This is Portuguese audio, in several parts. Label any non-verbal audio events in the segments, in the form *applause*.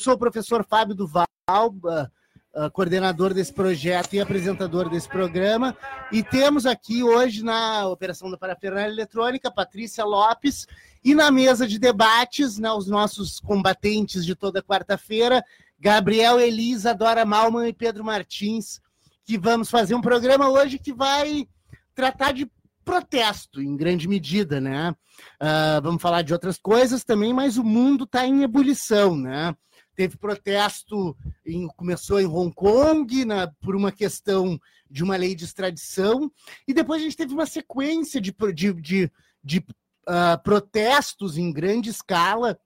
sou o professor Fábio Duval, uh, coordenador desse projeto e apresentador desse programa. E temos aqui hoje na operação da parafernália eletrônica Patrícia Lopes e na mesa de debates, né, os nossos combatentes de toda quarta-feira, Gabriel Elisa, Dora Malman e Pedro Martins, que vamos fazer um programa hoje que vai tratar de protesto, em grande medida, né? Uh, vamos falar de outras coisas também, mas o mundo está em ebulição, né? Teve protesto, em, começou em Hong Kong, na, por uma questão de uma lei de extradição, e depois a gente teve uma sequência de, de, de, de uh, protestos em grande escala,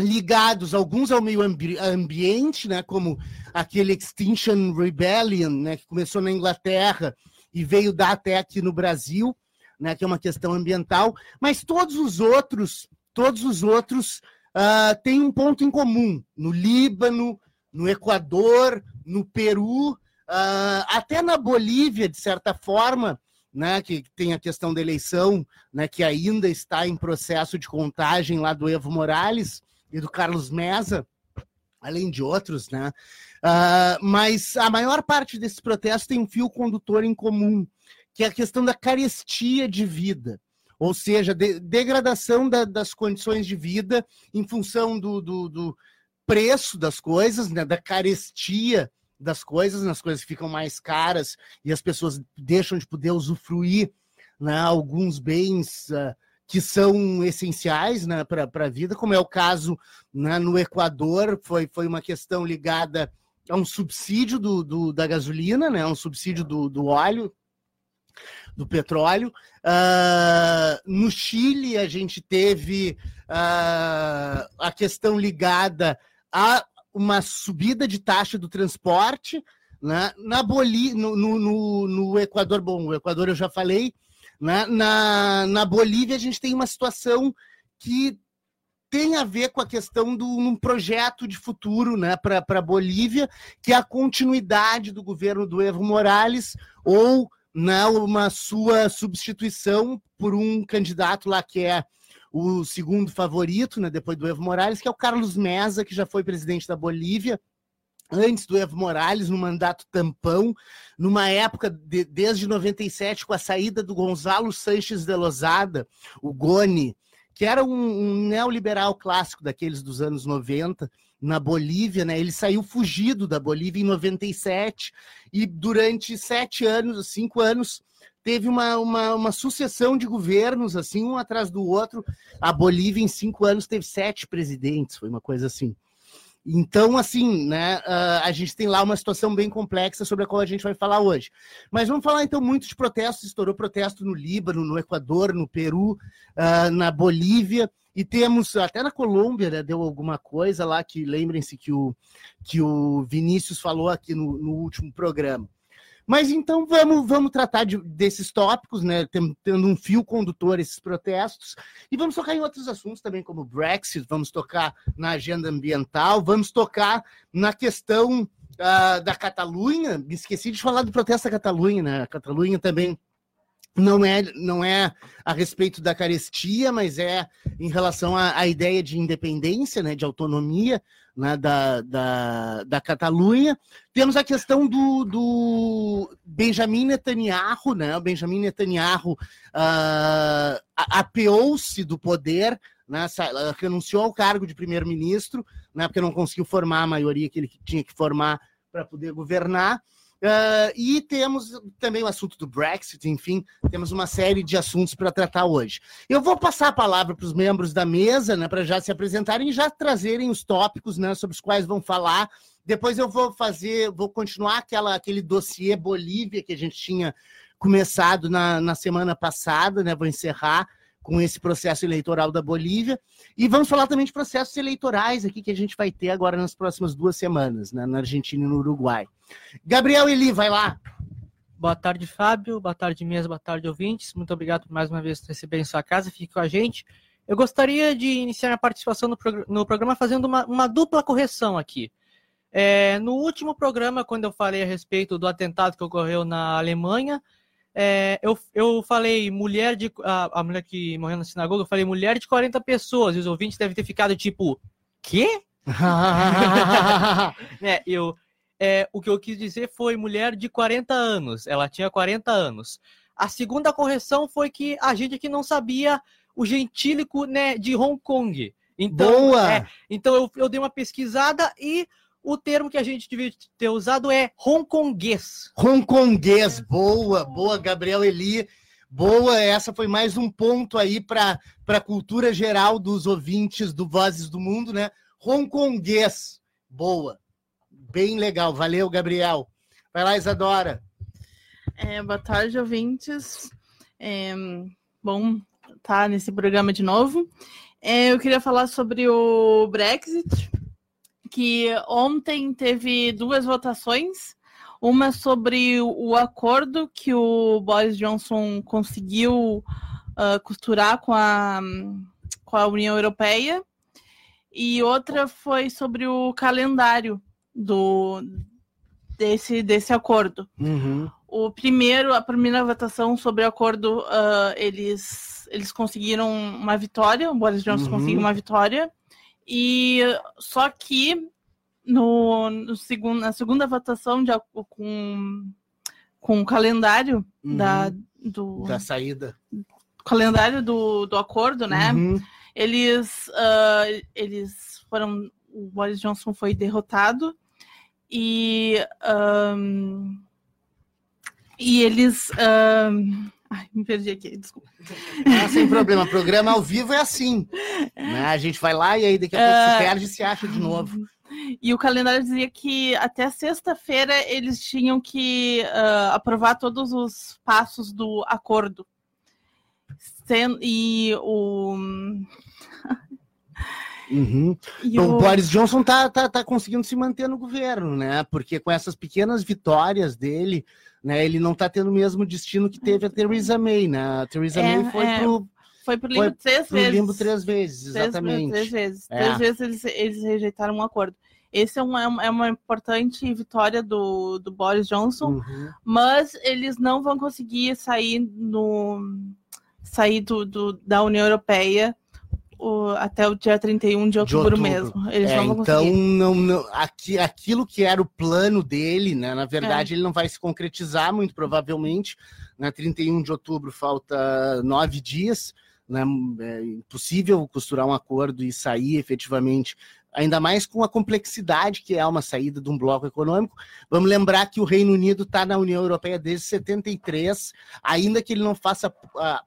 ligados alguns ao meio ambi ambiente, né, como aquele Extinction Rebellion, né, que começou na Inglaterra e veio dar até aqui no Brasil, né, que é uma questão ambiental, mas todos os outros, todos os outros uh, um ponto em comum. No Líbano, no Equador, no Peru, uh, até na Bolívia, de certa forma, né, que tem a questão da eleição, né, que ainda está em processo de contagem lá do Evo Morales e do Carlos Mesa, além de outros, né? Uh, mas a maior parte desses protestos tem um fio condutor em comum, que é a questão da carestia de vida, ou seja, de, degradação da, das condições de vida em função do, do, do preço das coisas, né, da carestia das coisas, as coisas ficam mais caras e as pessoas deixam de poder usufruir né, alguns bens uh, que são essenciais né, para a vida, como é o caso né, no Equador, foi, foi uma questão ligada a um subsídio do, do da gasolina, né, um subsídio do, do óleo, do petróleo. Uh, no Chile, a gente teve uh, a questão ligada a uma subida de taxa do transporte. Né? Na Bolívia, no, no, no, Equador, bom, o Equador eu já falei. Né? Na, na Bolívia, a gente tem uma situação que tem a ver com a questão de um projeto de futuro né, para a Bolívia, que é a continuidade do governo do Evo Morales, ou uma sua substituição por um candidato lá que é o segundo favorito, né, depois do Evo Morales, que é o Carlos Mesa, que já foi presidente da Bolívia antes do Evo Morales, no mandato tampão, numa época de, desde 97, com a saída do Gonzalo Sanches de Lozada, o Goni, que era um, um neoliberal clássico daqueles dos anos 90, na Bolívia, né? Ele saiu fugido da Bolívia em 97 e durante sete anos, cinco anos, teve uma, uma, uma sucessão de governos, assim, um atrás do outro. A Bolívia, em cinco anos, teve sete presidentes, foi uma coisa assim. Então, assim, né, uh, a gente tem lá uma situação bem complexa sobre a qual a gente vai falar hoje. Mas vamos falar então muito de protestos. Estourou protesto no Líbano, no Equador, no Peru, uh, na Bolívia, e temos até na Colômbia, né, deu alguma coisa lá que lembrem-se que o, que o Vinícius falou aqui no, no último programa. Mas então vamos, vamos tratar de, desses tópicos, né? Tendo um fio condutor esses protestos, e vamos tocar em outros assuntos também, como Brexit, vamos tocar na agenda ambiental, vamos tocar na questão uh, da Catalunha. Esqueci de falar do protesto da Catalunha, né? A Catalunha também não é, não é a respeito da carestia, mas é em relação à, à ideia de independência, né, de autonomia né, da, da, da Catalunha. Temos a questão do, do Benjamin Netanyahu, né? O Benjamin Netanyahu uh, apeou-se do poder, né, renunciou ao cargo de primeiro-ministro, né, porque não conseguiu formar a maioria que ele tinha que formar para poder governar. Uh, e temos também o assunto do Brexit, enfim, temos uma série de assuntos para tratar hoje. Eu vou passar a palavra para os membros da mesa, né, para já se apresentarem e já trazerem os tópicos né, sobre os quais vão falar. Depois eu vou fazer, vou continuar aquela, aquele dossiê Bolívia que a gente tinha começado na, na semana passada, né? Vou encerrar com esse processo eleitoral da Bolívia. E vamos falar também de processos eleitorais aqui que a gente vai ter agora nas próximas duas semanas, né, na Argentina e no Uruguai. Gabriel Eli, vai lá. Boa tarde, Fábio. Boa tarde, mesa. Boa tarde, ouvintes. Muito obrigado por mais uma vez receber em sua casa. Fique com a gente. Eu gostaria de iniciar minha participação no, prog no programa fazendo uma, uma, dupla correção aqui. É, no último programa, quando eu falei a respeito do atentado que ocorreu na Alemanha, é, eu, eu falei mulher de. A, a, mulher que morreu na sinagoga, eu falei mulher de 40 pessoas, e os ouvintes devem ter ficado tipo, quê? *laughs* é, eu, é, o que eu quis dizer foi mulher de 40 anos. Ela tinha 40 anos. A segunda correção foi que a gente aqui não sabia o gentílico né, de Hong Kong. Então, Boa! É, então eu, eu dei uma pesquisada e o termo que a gente devia ter usado é hongkonguês. Hongkonguês, boa, boa, Gabriel Eli. Boa, essa foi mais um ponto aí para a cultura geral dos ouvintes do Vozes do Mundo, né? Hongkonguês, boa. Bem legal, valeu, Gabriel. Vai lá, Isadora. É, boa tarde, ouvintes. É, bom estar tá nesse programa de novo. É, eu queria falar sobre o Brexit, que ontem teve duas votações. Uma sobre o acordo que o Boris Johnson conseguiu uh, costurar com a, com a União Europeia, e outra foi sobre o calendário do, desse, desse acordo. Uhum. O primeiro, a primeira votação sobre o acordo, uh, eles eles conseguiram uma vitória, o Boris Johnson uhum. conseguiu uma vitória, e só que no, no segundo, na segunda votação de, com, com o calendário uhum. da, do, da saída. Calendário do, do acordo, né? Uhum. Eles, uh, eles foram. O Boris Johnson foi derrotado e. Um, e eles. Um, Ai, me perdi aqui, desculpa. Ah, sem problema, programa ao vivo é assim. Né? A gente vai lá e aí daqui a pouco uh... se ah. perde e se acha de novo. E o calendário dizia que até sexta-feira eles tinham que uh, aprovar todos os passos do acordo. E o. Uhum. Então, o... Boris Johnson tá, tá, tá conseguindo se manter no governo, né? Porque com essas pequenas vitórias dele, né? Ele não está tendo o mesmo destino que teve a Theresa May, né? A Theresa é, May foi é, pro foi pro limbo foi três pro vezes. limbo três vezes, exatamente. Três, três vezes. É. Três vezes eles, eles rejeitaram um acordo. Esse é uma, é uma importante vitória do, do Boris Johnson, uhum. mas eles não vão conseguir sair no sair do, do da União Europeia o, até o dia 31 de outubro, de outubro. mesmo. Eles é, não vão então, conseguir. não, não, aqui, aquilo que era o plano dele, né, na verdade, é. ele não vai se concretizar, muito provavelmente. Na né, 31 de outubro falta nove dias. Né, é impossível costurar um acordo e sair efetivamente ainda mais com a complexidade que é uma saída de um bloco econômico. Vamos lembrar que o Reino Unido está na União Europeia desde 73, ainda que ele não faça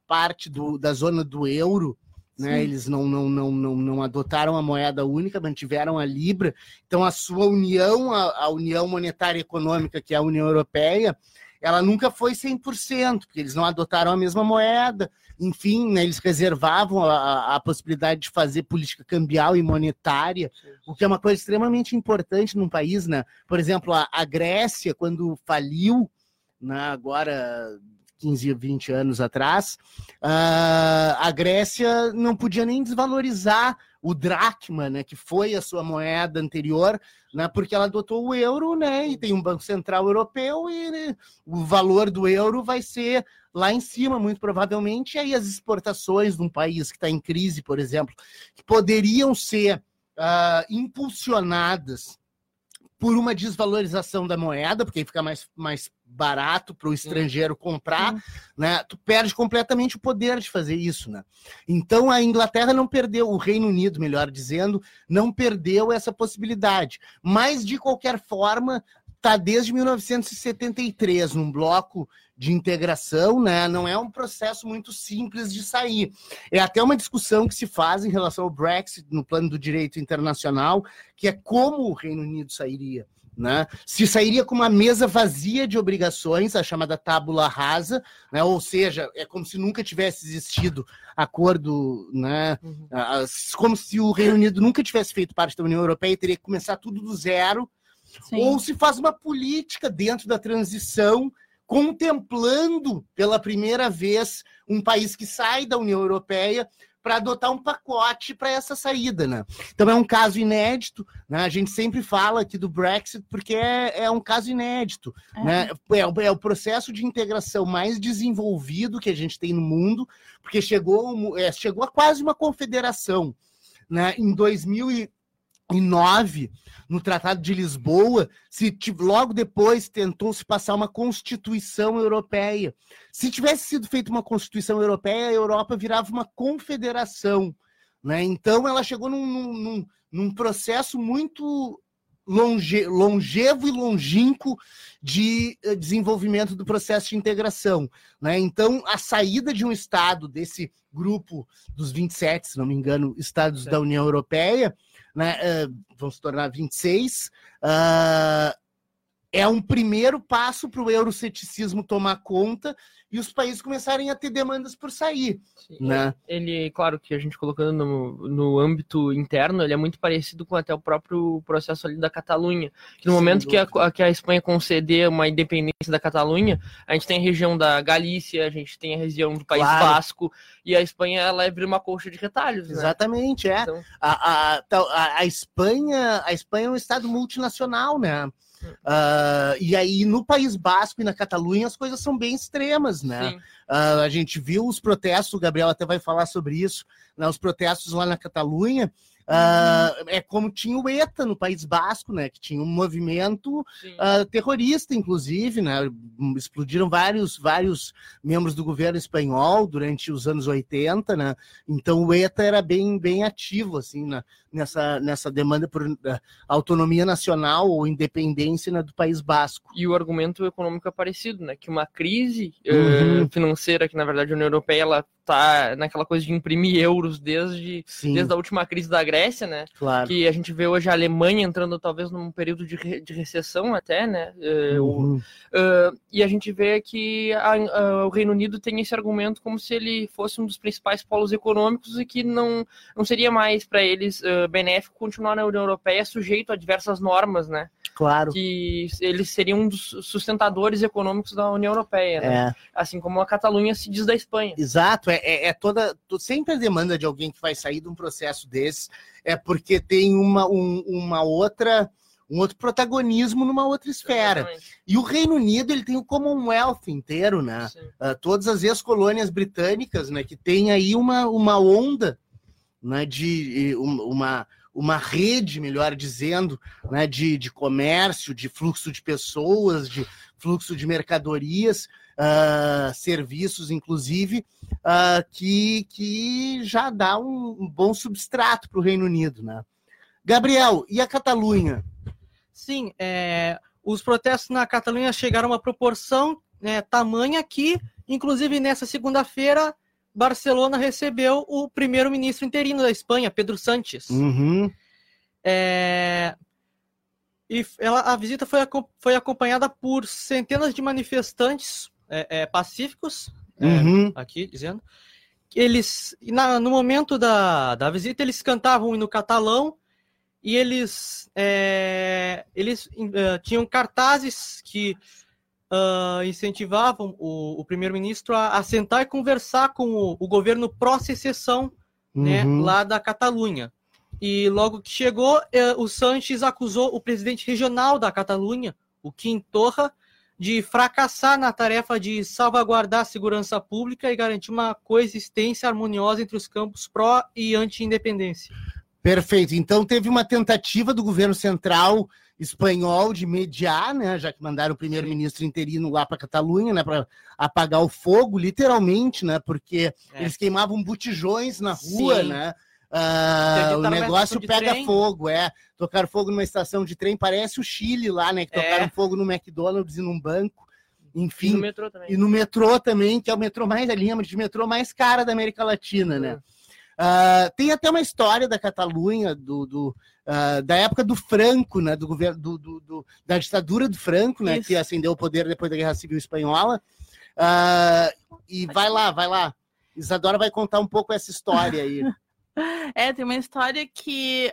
parte do, da zona do euro, né? Eles não, não, não, não, não adotaram a moeda única, mantiveram a Libra. Então, a sua união, a, a União Monetária e Econômica, que é a União Europeia, ela nunca foi 100%, porque eles não adotaram a mesma moeda. Enfim, né, eles reservavam a, a, possibilidade de fazer política cambial e monetária, o que é uma coisa extremamente importante num país. Né? Por exemplo, a, a Grécia, quando faliu, né, agora 15, 20 anos atrás, uh, a Grécia não podia nem desvalorizar o dracma, né, que foi a sua moeda anterior, né, porque ela adotou o euro, né, e tem um banco central europeu e né, o valor do euro vai ser lá em cima, muito provavelmente, e aí as exportações de um país que está em crise, por exemplo, que poderiam ser uh, impulsionadas por uma desvalorização da moeda, porque aí fica mais, mais barato para o estrangeiro comprar, né? Tu perde completamente o poder de fazer isso, né? Então a Inglaterra não perdeu, o Reino Unido, melhor dizendo, não perdeu essa possibilidade. Mas de qualquer forma, tá desde 1973 num bloco de integração, né? Não é um processo muito simples de sair. É até uma discussão que se faz em relação ao Brexit no plano do direito internacional, que é como o Reino Unido sairia. Né? Se sairia com uma mesa vazia de obrigações, a chamada tábula rasa, né? ou seja, é como se nunca tivesse existido acordo, né? Uhum. como se o Reino Unido nunca tivesse feito parte da União Europeia e teria que começar tudo do zero, Sim. ou se faz uma política dentro da transição contemplando pela primeira vez um país que sai da União Europeia para adotar um pacote para essa saída, né? Então é um caso inédito, né? A gente sempre fala aqui do Brexit porque é, é um caso inédito, é. né? É, é, o processo de integração mais desenvolvido que a gente tem no mundo, porque chegou, é, chegou a quase uma confederação, né? Em 2000 1909, no Tratado de Lisboa, se logo depois tentou se passar uma Constituição Europeia. Se tivesse sido feita uma Constituição Europeia, a Europa virava uma confederação. Né? Então ela chegou num, num, num processo muito longe, longevo e longínquo de eh, desenvolvimento do processo de integração. Né? Então, a saída de um Estado desse grupo dos 27, se não me engano, Estados da União Europeia, né, uh, vão se tornar 26, uh, é um primeiro passo para o euroceticismo tomar conta e os países começarem a ter demandas por sair. Sim, né? Ele, claro que a gente colocando no, no âmbito interno, ele é muito parecido com até o próprio processo ali da Catalunha. Que no Sim, momento que a, que a Espanha conceder uma independência da Catalunha, a gente tem a região da Galícia, a gente tem a região do País claro. Basco, e a Espanha ela é uma colcha de retalhos. Né? Exatamente, é. Então... A, a, a, a, Espanha, a Espanha é um estado multinacional, né? Uh, e aí, no País Basco e na Catalunha, as coisas são bem extremas, né? Uh, a gente viu os protestos, o Gabriel até vai falar sobre isso, né? os protestos lá na Catalunha, Uh, é como tinha o ETA no País Basco, né? Que tinha um movimento uh, terrorista, inclusive, né? Explodiram vários, vários membros do governo espanhol durante os anos 80, né? Então o ETA era bem, bem ativo, assim, na, nessa, nessa demanda por uh, autonomia nacional ou independência né, do País Basco. E o argumento econômico é parecido, né? Que uma crise uhum. financeira, que na verdade a União Europeia ela tá naquela coisa de imprimir euros desde, desde a última crise da Grécia, né? Claro. Que a gente vê hoje a Alemanha entrando talvez num período de, re, de recessão até, né? Uh, uhum. uh, e a gente vê que a, a, o Reino Unido tem esse argumento como se ele fosse um dos principais polos econômicos e que não, não seria mais para eles uh, benéfico continuar na União Europeia sujeito a diversas normas, né? Claro. Que eles seriam um dos sustentadores econômicos da União Europeia, né? É. Assim como a Catalunha se diz da Espanha. Exato, é, é, é toda. Sempre a demanda de alguém que vai sair de um processo desse é porque tem uma, um, uma outra um outro protagonismo numa outra esfera. Exatamente. E o Reino Unido ele tem o Commonwealth inteiro, né? Uh, todas as ex-colônias britânicas, né? Que tem aí uma, uma onda né? de uma, uma rede, melhor dizendo, né, de, de comércio, de fluxo de pessoas, de fluxo de mercadorias, uh, serviços, inclusive, uh, que, que já dá um, um bom substrato para o Reino Unido. Né? Gabriel, e a Catalunha? Sim, é, os protestos na Catalunha chegaram a uma proporção né, tamanha que, inclusive nessa segunda-feira, Barcelona recebeu o primeiro-ministro interino da Espanha, Pedro Sánchez. Uhum. É... E ela, a visita foi, foi acompanhada por centenas de manifestantes é, é, pacíficos, é, uhum. aqui dizendo. Eles, na, no momento da, da visita, eles cantavam o hino catalão e eles, é, eles uh, tinham cartazes que uh, incentivavam o, o primeiro-ministro a, a, sentar e conversar com o, o governo pró-secessão né, uhum. lá da Catalunha. E logo que chegou, o Sanches acusou o presidente regional da Catalunha, o Quim Torra, de fracassar na tarefa de salvaguardar a segurança pública e garantir uma coexistência harmoniosa entre os campos pró e anti-independência. Perfeito. Então teve uma tentativa do governo central espanhol de mediar, né, já que mandaram o primeiro-ministro interino lá para Catalunha, né, para apagar o fogo, literalmente, né, porque é. eles queimavam botijões na rua, Sim. né. Uh, o negócio pega trem. fogo, é. Tocaram fogo numa estação de trem, parece o Chile lá, né? Que é. tocaram é. fogo no McDonald's e num banco. Enfim. E no metrô também. E no metrô também, que é o metrô mais, a linha de metrô mais cara da América Latina, né? Uh, tem até uma história da Catalunha, do, do uh, da época do Franco, né, do governo, do, do, do da ditadura do Franco, né, que acendeu o poder depois da Guerra Civil Espanhola. Uh, e vai lá, vai lá. Isadora vai contar um pouco essa história aí. *laughs* *laughs* É, tem uma história que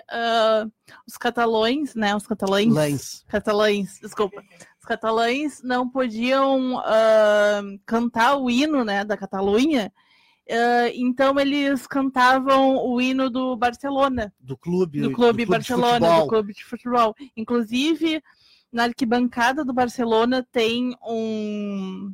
os catalões, né, os catalães, Lães. catalães, desculpa, os catalães não podiam cantar o hino, né, da Catalunha, Uh, então eles cantavam o hino do Barcelona. Do clube. Do clube, do clube Barcelona, do clube de futebol. Inclusive, na arquibancada do Barcelona tem um.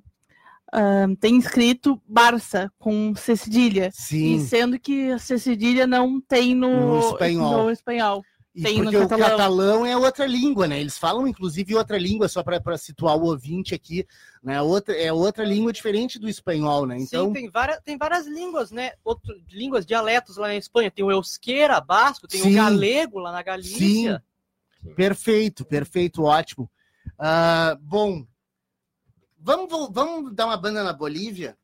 Uh, tem escrito Barça com C cedilha. Sim. E sendo que a C cedilha não tem no, no espanhol. No espanhol. Tem no porque o catalão. catalão é outra língua, né? Eles falam, inclusive, outra língua, só para situar o ouvinte aqui, né? Outra, é outra língua diferente do espanhol, né? Então, Sim, tem várias, tem várias línguas, né? Outro, línguas, dialetos lá na Espanha. Tem o euskera, basco, tem Sim. o galego lá na Galícia. perfeito, perfeito, ótimo. Ah, bom, vamos, vamos dar uma banda na Bolívia?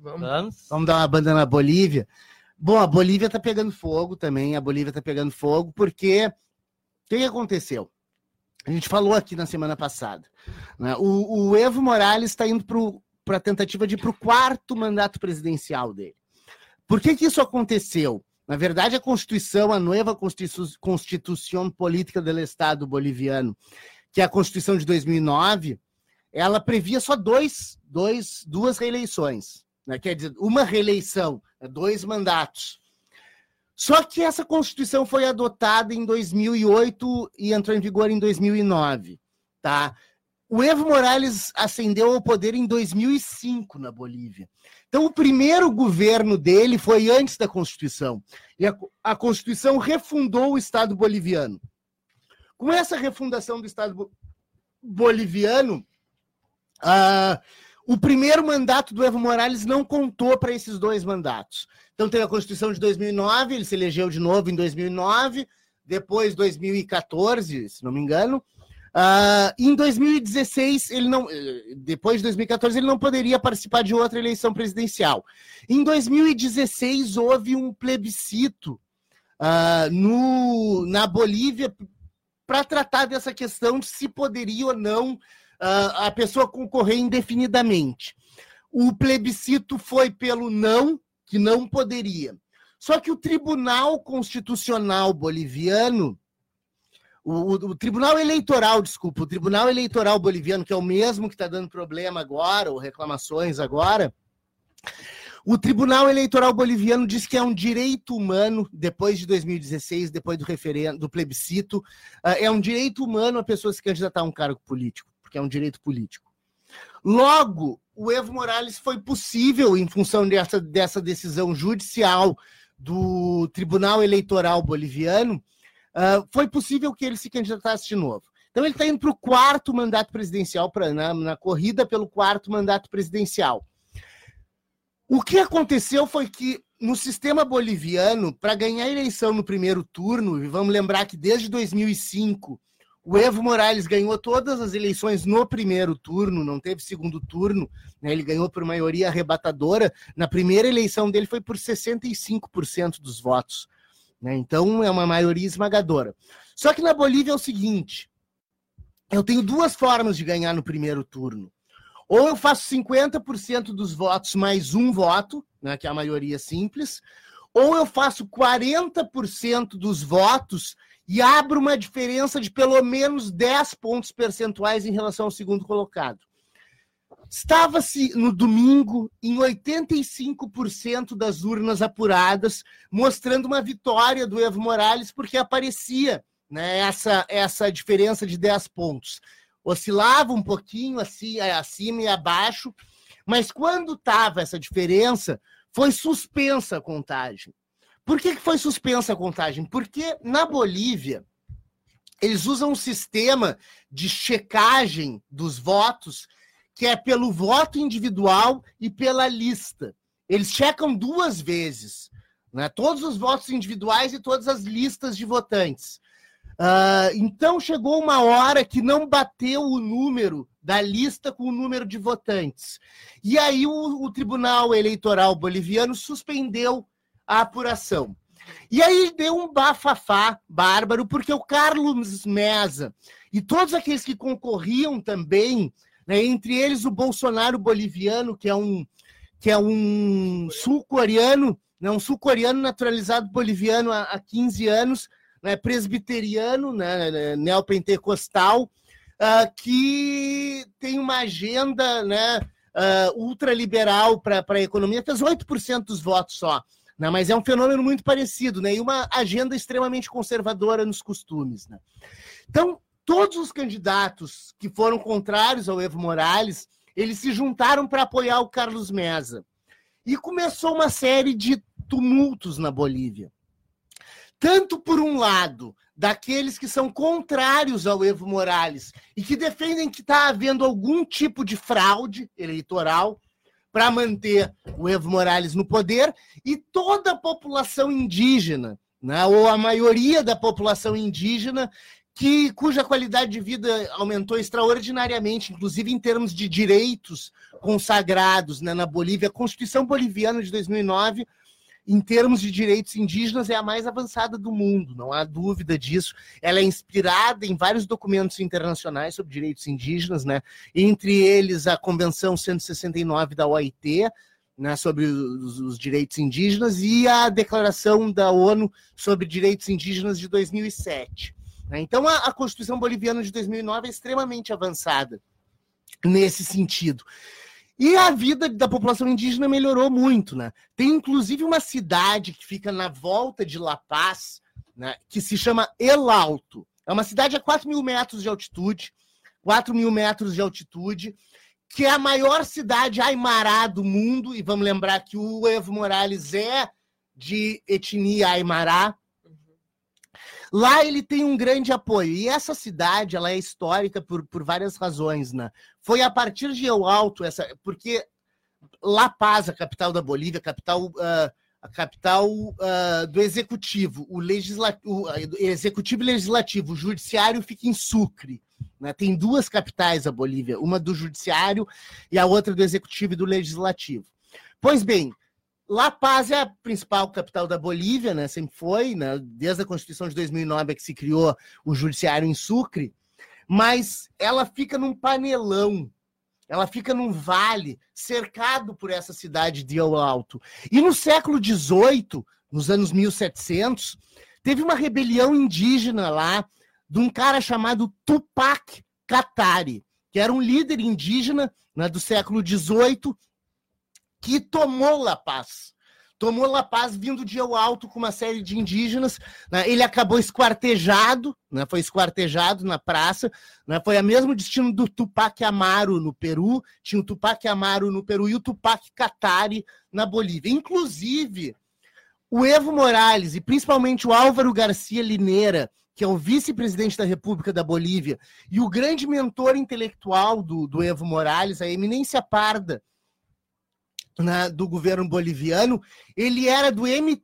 Vamos. Vamos. Dar uma banda na Bolívia. Bom, a Bolívia tá pegando fogo também. A Bolívia tá pegando fogo porque o que, que aconteceu? A gente falou aqui na semana passada. né? O, o Evo Morales está indo para a tentativa de ir para o quarto mandato presidencial dele. Por que, que isso aconteceu? Na verdade, a Constituição, a nova Constitu- Constituição Política do Estado Boliviano, que é a Constituição de 2009, ela previa só dois, dois, duas reeleições né? quer dizer, uma reeleição, né, dois mandatos. Só que essa Constituição foi adotada em 2008 e entrou em vigor em 2009, tá? O Evo Morales ascendeu ao poder em 2005 na Bolívia. Então, o primeiro governo dele foi antes da Constituição. E a, a Constituição refundou o Estado boliviano. Com essa refundação do Estado bo- boliviano, ah, o primeiro mandato do Evo Morales não contou para esses dois mandatos. Então teve a Constituição de 2009, ele se elegeu de novo em 2009, depois 2014, se não me engano. Ah, em 2016, ele não, eh, depois de 2014, ele não poderia participar de outra eleição presidencial. Em 2016, houve um plebiscito ah, no, na Bolívia para tratar dessa questão de se poderia ou não a pessoa concorrer indefinidamente. O plebiscito foi pelo não, que não poderia. Só que o Tribunal Constitucional Boliviano, o, o- Tribunal Eleitoral, desculpa, o Tribunal Eleitoral Boliviano, que é o mesmo que está dando problema agora, ou reclamações agora, o Tribunal Eleitoral Boliviano diz que é um direito humano, depois de 2016, depois do referendo, do plebiscito, ah, é um direito humano a pessoa se candidatar a um cargo político, porque é um direito político. Logo, o Evo Morales foi possível, em função dessa, dessa decisão judicial do Tribunal Eleitoral Boliviano, ah, foi possível que ele se candidatasse de novo. Então, ele está indo para o quarto mandato presidencial, pra, na, na corrida pelo quarto mandato presidencial. O que aconteceu foi que no sistema boliviano, para ganhar eleição no primeiro turno, e vamos lembrar que desde 2005 o Evo Morales ganhou todas as eleições no primeiro turno, não teve segundo turno, né? ele ganhou por maioria arrebatadora. Na primeira eleição dele foi por 65% dos votos. Né? Então é uma maioria esmagadora. Só que na Bolívia é o seguinte: eu tenho duas formas de ganhar no primeiro turno. Ou eu faço 50% dos votos mais um voto, né, que é a maioria simples, ou eu faço 40% dos votos e abro uma diferença de pelo menos 10 pontos percentuais em relação ao segundo colocado. Estava-se no domingo em 85% das urnas apuradas, mostrando uma vitória do Evo Morales, porque aparecia né, essa, essa diferença de 10 pontos. Oscilava um pouquinho assim, acima e abaixo, mas quando estava essa diferença, foi suspensa a contagem. Por que, que foi suspensa a contagem? Porque na Bolívia, eles usam um sistema de checagem dos votos que é pelo voto individual e pela lista. Eles checam duas vezes, né? todos os votos individuais e todas as listas de votantes. Uh, então chegou uma hora que não bateu o número da lista com o número de votantes. E aí o, o Tribunal Eleitoral Boliviano suspendeu a apuração. E aí deu um bafafá bárbaro, porque o Carlos Mesa e todos aqueles que concorriam também, né, entre eles o Bolsonaro boliviano, que é um, que é um sul-coreano, né, um sul-coreano naturalizado boliviano há, há 15 anos, né, presbiteriano, né, neopentecostal, uh, que tem uma agenda né, uh, ultraliberal para a economia, fez 8% dos votos só. Né, mas é um fenômeno muito parecido, né, e uma agenda extremamente conservadora nos costumes. Né. Então, todos os candidatos que foram contrários ao Evo Morales, eles se juntaram para apoiar o Carlos Mesa. E começou uma série de tumultos na Bolívia tanto por um lado, daqueles que são contrários ao Evo Morales e que defendem que está havendo algum tipo de fraude eleitoral para manter o Evo Morales no poder e toda a população indígena, né, ou a maioria da população indígena que cuja qualidade de vida aumentou extraordinariamente, inclusive em termos de direitos consagrados né, na Bolívia. A Constituição Boliviana de 2009, em termos de direitos indígenas, é a mais avançada do mundo, não há dúvida disso. Ela é inspirada em vários documentos internacionais sobre direitos indígenas, né, entre eles a Convenção 169 da OIT, né, sobre os, os, direitos indígenas e a Declaração da ONU sobre Direitos Indígenas de 2007. Né? Então, a, a Constituição Boliviana de 2009 é extremamente avançada nesse sentido. E a vida da população indígena melhorou muito, né? Tem inclusive uma cidade que fica na volta de La Paz, né, que se chama El Alto. É uma cidade a 4 mil metros de altitude, 4 mil metros de altitude, que é a maior cidade aimará do mundo, e vamos lembrar que o Evo Morales é de etnia aimará, Lá ele tem um grande apoio. E essa cidade, ela é histórica por, por várias razões, né? Foi a partir de El Alto, essa, porque La Paz, a capital da Bolívia, capital, uh, a capital uh, do executivo, o, legislativo, o executivo e legislativo, o judiciário fica em Sucre. Né? Tem duas capitais a Bolívia, uma do judiciário e a outra do executivo e do legislativo. Pois bem, La Paz é a principal capital da Bolívia, né? Sempre foi, né? Desde a Constituição de 2009 é que se criou o judiciário em Sucre, mas ela fica num panelão, ela fica num vale cercado por essa cidade de El Alto. E no século XVIII, nos anos 1700, teve uma rebelião indígena lá de um cara chamado Tupac Katari, que era um líder indígena né, do século XVIII que tomou La Paz. Tomou La Paz vindo de El Alto com uma série de indígenas. Né? Ele acabou esquartejado, né? foi esquartejado na praça. Né? Foi o mesmo destino do Tupac Amaro no Peru. Tinha o Tupac Amaro no Peru e o Tupac Katari na Bolívia. Inclusive, o Evo Morales e principalmente o Álvaro Garcia Lineira, que é o vice-presidente da República da Bolívia, e o grande mentor intelectual do, do Evo Morales, a eminência parda, né, do governo boliviano, ele era do M,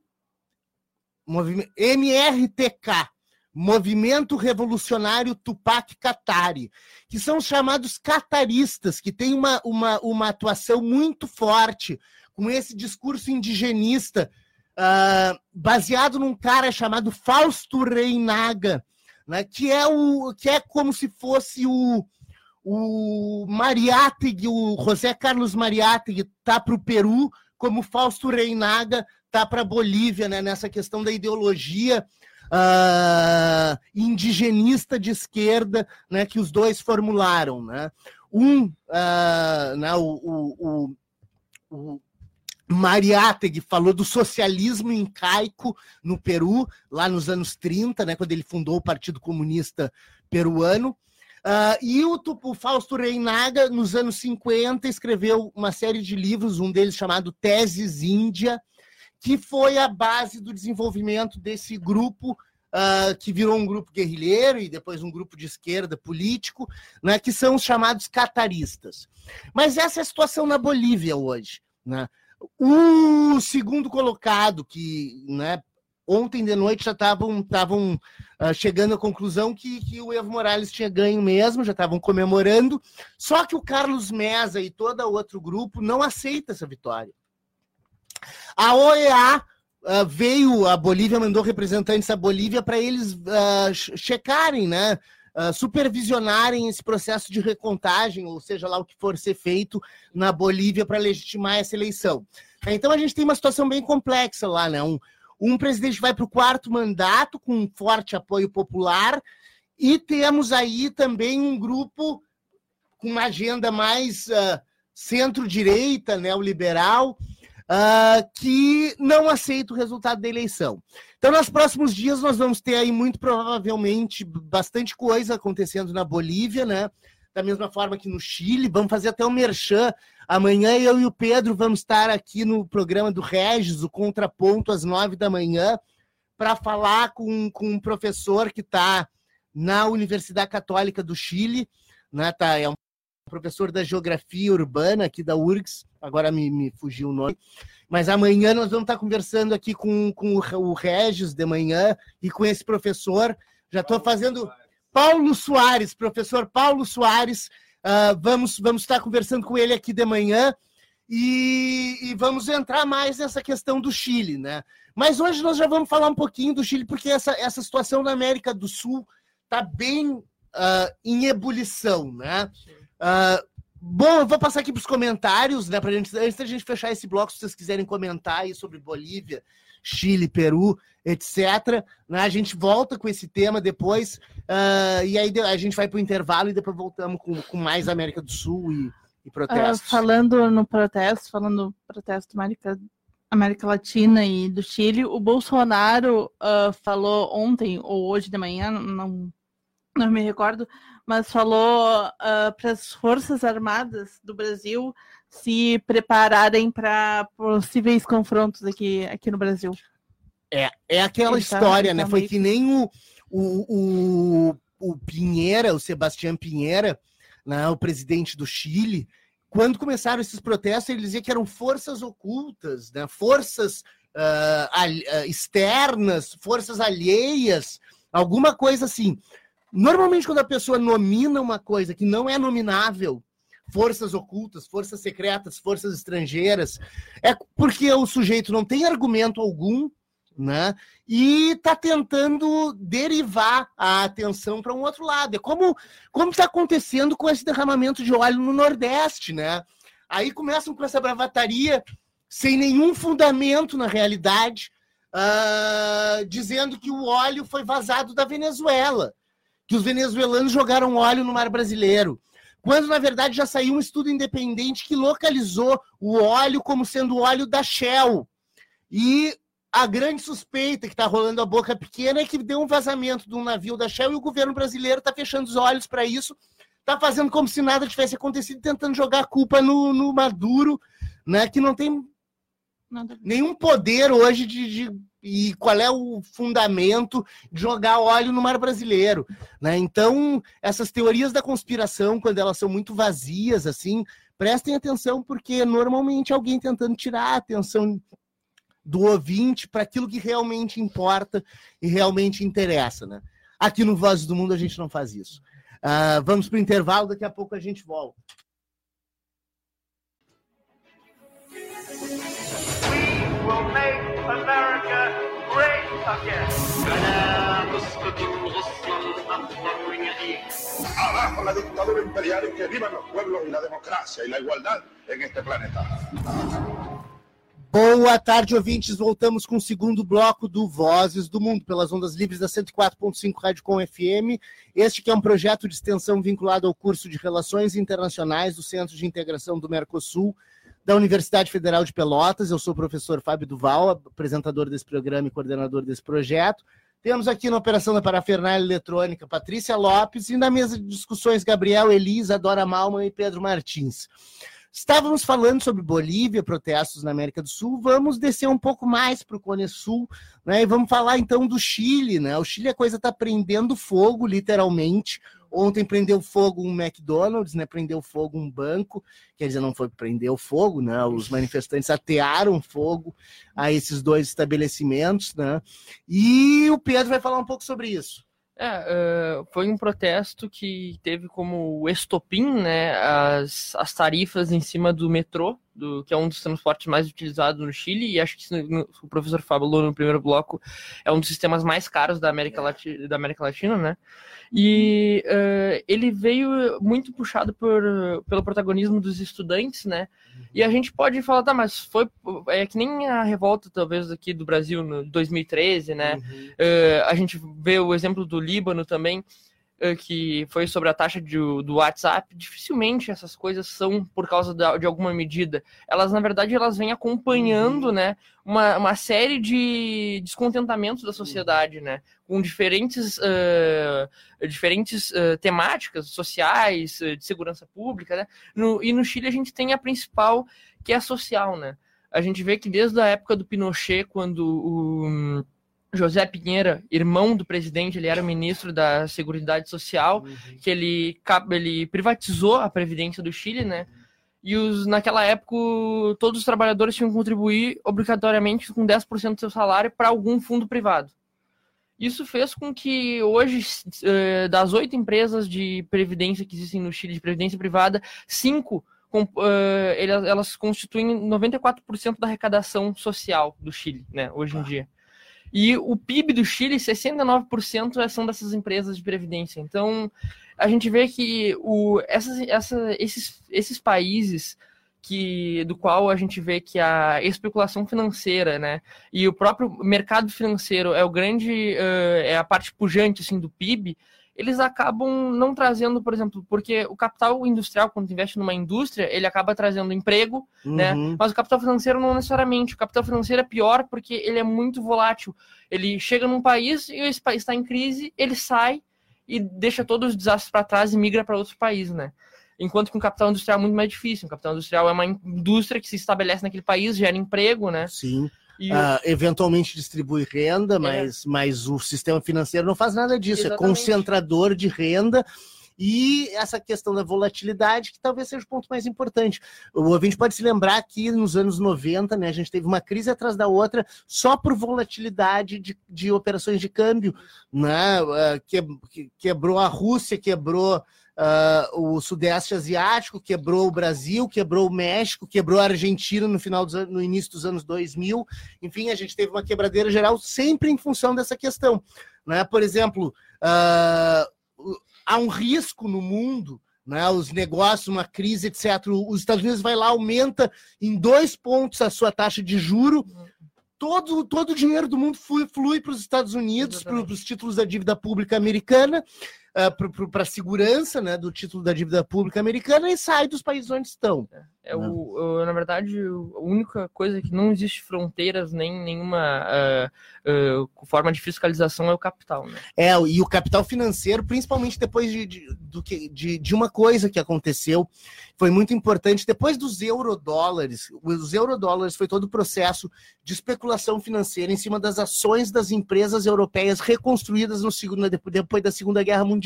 MRTK, Movimento Revolucionário Tupac Katari, que são chamados cataristas, que têm uma, uma, uma atuação muito forte com esse discurso indigenista, uh, baseado num cara chamado Fausto Reinaga, né, que, é o, que é como se fosse o, o Mariátegui, o José Carlos Mariátegui está para o Peru, como Fausto Reinaga está para a Bolívia, né, nessa questão da ideologia uh, indigenista de esquerda né, que os dois formularam. Né? Um, uh, né, o, o, o, o Mariátegui falou do socialismo incaico no Peru, lá nos anos 30, né, quando ele fundou o Partido Comunista Peruano. Uh, e o, o, Fausto Reinaga, nos anos 50, escreveu uma série de livros, um deles chamado Teses Índia, que foi a base do desenvolvimento desse grupo, uh, que virou um grupo guerrilheiro e depois um grupo de esquerda político, né, que são os chamados cataristas. Mas essa é a situação na Bolívia hoje. Né? O segundo colocado, que né, ontem de noite já estavam estavam uh, chegando à conclusão que, que o Evo Morales tinha ganho mesmo, já estavam comemorando. Só que o Carlos Mesa e todo outro grupo não aceita essa vitória. A OEA uh, ah, veio, a Bolívia mandou representantes à Bolívia para eles uh, checarem, né? Supervisionarem esse processo de recontagem, ou seja lá o que for ser feito na Bolívia para legitimar essa eleição. Então a gente tem uma situação bem complexa lá, né? Um, um presidente vai para o quarto mandato com um forte apoio popular e temos aí também um grupo com uma agenda mais uh, centro-direita, neoliberal, uh, que não aceita o resultado da eleição. Então, nos próximos dias, nós vamos ter aí, muito provavelmente, bastante coisa acontecendo na Bolívia, né? Da mesma forma que no Chile. Vamos fazer até um merchan Amanhã eu e o Pedro vamos estar aqui no programa do Regis, o Contraponto, às nove da manhã, para falar com, com um professor que está na Universidade Católica do Chile, né? Tá, é um professor da Geografia Urbana aqui da URGS, agora me, me fugiu o nome. Mas amanhã nós vamos estar conversando aqui com, com o Regis de manhã e com esse professor. Já estou fazendo. Paulo Soares, professor Paulo Soares. Uh, vamos, vamos estar conversando com ele aqui de manhã e, e, vamos entrar mais nessa questão do Chile, né? Mas hoje nós já vamos falar um pouquinho do Chile, porque essa, essa situação na América do Sul está bem uh, em ebulição, né? Uh, bom, eu vou passar aqui para os comentários, né? Pra gente, antes da gente fechar esse bloco, se vocês quiserem comentar aí sobre Bolívia, Chile, Peru, etc. Né? A gente volta com esse tema depois, uh, e aí a gente vai para o intervalo e depois voltamos com, com mais América do Sul e, e protestos. Uh, falando no protesto, falando no protesto América, América Latina e do Chile, o Bolsonaro uh, falou ontem ou hoje de manhã, não, não me recordo, mas falou para as Forças Armadas do Brasil se prepararem para possíveis confrontos aqui, aqui no Brasil. É, é aquela ele tá história, tá, né? Tá Foi meio... que nem o, o, o, o Pinheira, o Sebastião Pinheira, né, o presidente do Chile, quando começaram esses protestos, ele dizia que eram forças ocultas, né? forças uh, externas, forças alheias, alguma coisa assim. Normalmente, quando a pessoa nomina uma coisa que não é nominável, forças ocultas, forças secretas, forças estrangeiras, é porque o sujeito não tem argumento algum, né? E está tentando derivar a atenção para um outro lado. É como como está acontecendo com esse derramamento de óleo no Nordeste, né? Aí começam com essa bravataria sem nenhum fundamento na realidade, uh, dizendo que o óleo foi vazado da Venezuela, que os venezuelanos jogaram óleo no mar brasileiro quando na verdade já saiu um estudo independente que localizou o óleo como sendo o óleo da Shell. E a grande suspeita que está rolando a boca pequena é que deu um vazamento de um navio da Shell e o governo brasileiro está fechando os olhos para isso, está fazendo como se nada tivesse acontecido, tentando jogar a culpa no, no Maduro, né, que não tem nenhum poder hoje de, de, e qual é o fundamento de jogar óleo no mar brasileiro, né? Então essas teorias da conspiração, quando elas são muito vazias, assim, prestem atenção porque normalmente alguém tentando tirar a atenção do ouvinte para aquilo que realmente importa e realmente interessa, né? Aqui no Vozes do Mundo a gente não faz isso. Uh, vamos para o intervalo, daqui a pouco a gente volta. Will make America great again. Abajo la dictadura imperial y que vivan los pueblos y la democracia y la igualdad en este planeta. Boa tarde, ouvintes. Voltamos com o segundo bloco do Vozes do Mundo, pelas ondas livres da 104.5 Rádio Com FM. Este que é um projeto de extensão vinculado ao curso de Relações Internacionais do Centro de Integração do Mercosul, da Universidade Federal de Pelotas. Eu sou o professor Fábio Duval, apresentador desse programa e coordenador desse projeto. Temos aqui na operação da parafernália eletrônica Patrícia Lopes e na mesa de discussões Gabriel Elisa, Dora Malman e Pedro Martins. Estávamos falando sobre Bolívia, protestos na América do Sul. Vamos descer um pouco mais para o Cone Sul, né? E vamos falar então do Chile, né? O Chile a coisa está prendendo fogo, literalmente. Ontem prendeu fogo um McDonald's, né? Prendeu fogo um banco, quer dizer, não foi prender o fogo, né? Os manifestantes atearam fogo a esses dois estabelecimentos, né? E o Pedro vai falar um pouco sobre isso. É, uh, foi um protesto que teve como estopim né, as, as tarifas em cima do metrô, do, que é um dos transportes mais utilizados no Chile, e acho que o professor falou no primeiro bloco, é um dos sistemas mais caros da América, Latina, da América Latina, né? E uh, ele veio muito puxado por, pelo protagonismo dos estudantes, né? E a gente pode falar, tá, mas foi é que nem a revolta, talvez, aqui do Brasil no 2013, né? Uhum. Uh, a gente vê o exemplo do Líbano também, que foi sobre a taxa de, do WhatsApp. Dificilmente essas coisas são por causa da, de alguma medida. Elas, na verdade, elas vêm acompanhando, uhum. né? Uma, uma série de descontentamentos da sociedade, uhum. né? Com diferentes, uh, diferentes temáticas sociais, de segurança pública, né? No, e no Chile a gente tem a principal, que é a social, né? A gente vê que desde a época do Pinochet, quando o José Pinheira, irmão do presidente, ele era ministro da Seguridade Social, uhum. que ele, ele privatizou a Previdência do Chile, né? E os, naquela época, todos os trabalhadores tinham que contribuir obrigatoriamente com 10% do seu salário para algum fundo privado. Isso fez com que hoje, eh, das oito empresas de previdência que existem no Chile, de previdência privada, cinco elas constituem 94% da arrecadação social do Chile, né, hoje em dia. E o PIB do Chile, 69% são dessas empresas de previdência. Então, a gente vê que o, essas, essa, esses, esses países que do qual a gente vê que a especulação financeira, né, e o próprio mercado financeiro é o grande, uh, é a parte pujante assim do PIB, eles acabam não trazendo, por exemplo, porque o capital industrial, quando investe numa indústria, ele acaba trazendo emprego, né? uhum. né? Mas o capital financeiro não necessariamente. O capital financeiro é pior porque ele é muito volátil. Ele chega num país e esse país está em crise, ele sai e deixa todos os desastres para trás e migra para outro país, né? Enquanto que um capital industrial é muito mais difícil. Um capital industrial é uma indústria que se estabelece naquele país, gera emprego, né? Sim. Uh, eventualmente distribui renda, é. mas, é. mas o sistema financeiro não faz nada disso, é Exatamente. é concentrador de renda. E essa questão da volatilidade, que talvez seja o ponto mais importante. O ouvinte pode se lembrar que nos anos 90, né, a gente teve uma crise atrás da outra só por volatilidade de, de operações de câmbio. Né? Uh, que, quebrou a Rússia, quebrou Uh, o Sudeste Asiático, quebrou o Brasil, quebrou o México, quebrou a Argentina no final dos no início dos anos 2000. Enfim, a gente teve uma quebradeira geral sempre em função dessa questão. Né? Por exemplo, uh, há um risco no mundo, né? os negócios, uma crise, etc. Os Estados Unidos vai lá, aumenta em dois pontos a sua taxa de juro. Todo, todo o dinheiro do mundo flui, flui para os Estados Unidos, para os títulos da dívida pública americana, uh, para a segurança né, do título da dívida pública americana e sai dos países onde estão. É, o, o, na verdade, a única coisa é que não existe fronteiras nem nenhuma uh, uh, forma de fiscalização é o capital. Né? É, e o capital financeiro, principalmente depois de, de, do que, de, de uma coisa que aconteceu, foi muito importante. Depois dos eurodólares, os eurodólares foi todo o processo de especulação financeira em cima das ações das empresas europeias reconstruídas no segundo, depois da Segunda Guerra Mundial.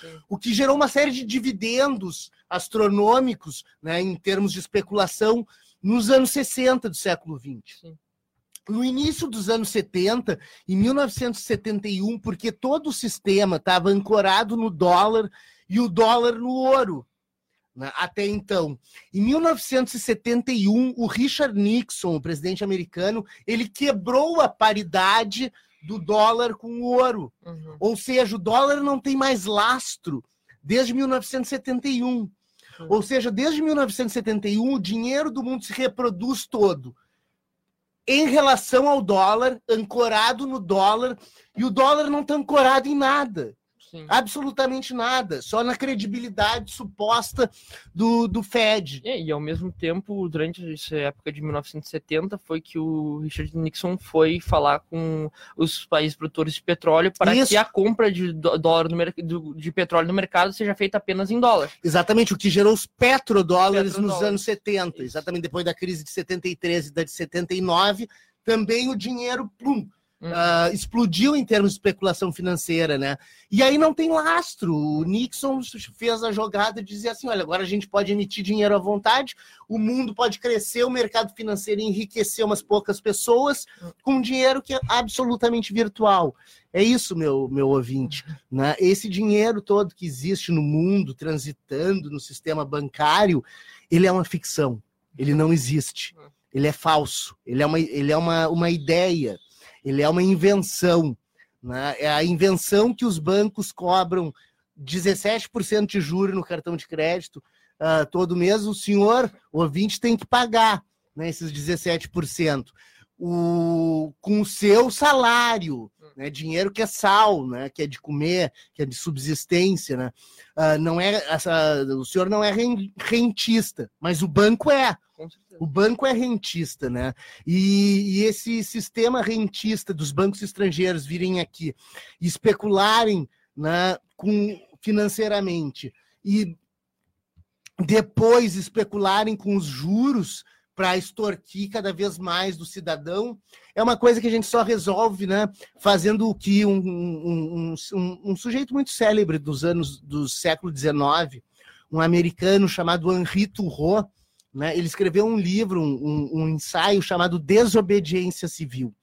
Sim. O que gerou uma série de dividendos astronômicos, né, em termos de especulação, nos anos 60 do século XX. Sim. No início dos anos 70, em 1971, porque todo o sistema estava ancorado no dólar e o dólar no ouro. Né, até então. Em 1971, o Richard Nixon, o presidente americano, ele quebrou a paridade do dólar com o ouro. Uhum. Ou seja, o dólar não tem mais lastro desde 1971. Ou seja, desde 1971, o dinheiro do mundo se reproduz todo em relação ao dólar, ancorado no dólar, e o dólar não está ancorado em nada. Sim. Absolutamente nada, só na credibilidade suposta do, do Fed. É, e ao mesmo tempo, durante essa época de 1970, foi que o Richard Nixon foi falar com os países produtores de petróleo para Isso. que a compra de dólar no, de petróleo no mercado seja feita apenas em dólar. Exatamente, o que gerou os petrodólares, petrodólares. nos anos 70, Isso. exatamente depois da crise de 73 e da de 79, também o dinheiro, plum, Uh, explodiu em termos de especulação financeira, né? E aí não tem lastro. O Nixon fez a jogada de dizer assim: olha, agora a gente pode emitir dinheiro à vontade, o mundo pode crescer, o mercado financeiro enriquecer umas poucas pessoas com dinheiro que é absolutamente virtual. É isso, meu, meu ouvinte. Né? Esse dinheiro todo que existe no mundo, transitando no sistema bancário, ele é uma ficção. Ele não existe. Ele é falso. Ele é uma, ele é uma, uma ideia ele é uma invenção. Né? É a invenção que os bancos cobram 17% de juro no cartão de crédito uh, todo mês. O senhor, o ouvinte, tem que pagar né, esses 17%. O, com o seu salário, né, dinheiro que é sal, né, que é de comer, que é de subsistência, né, uh, não é essa, o senhor não é rentista, mas o banco é. O banco é rentista, né? E, e, esse sistema rentista dos bancos estrangeiros virem aqui e especularem né, com, financeiramente e depois especularem com os juros para extorquir cada vez mais do cidadão, é uma coisa que a gente só resolve, né, fazendo o que um, um, um, um sujeito muito célebre dos anos do século XIX, um americano chamado Henri Thoreau, né, ele escreveu um livro, um, ensaio chamado Desobediência Civil.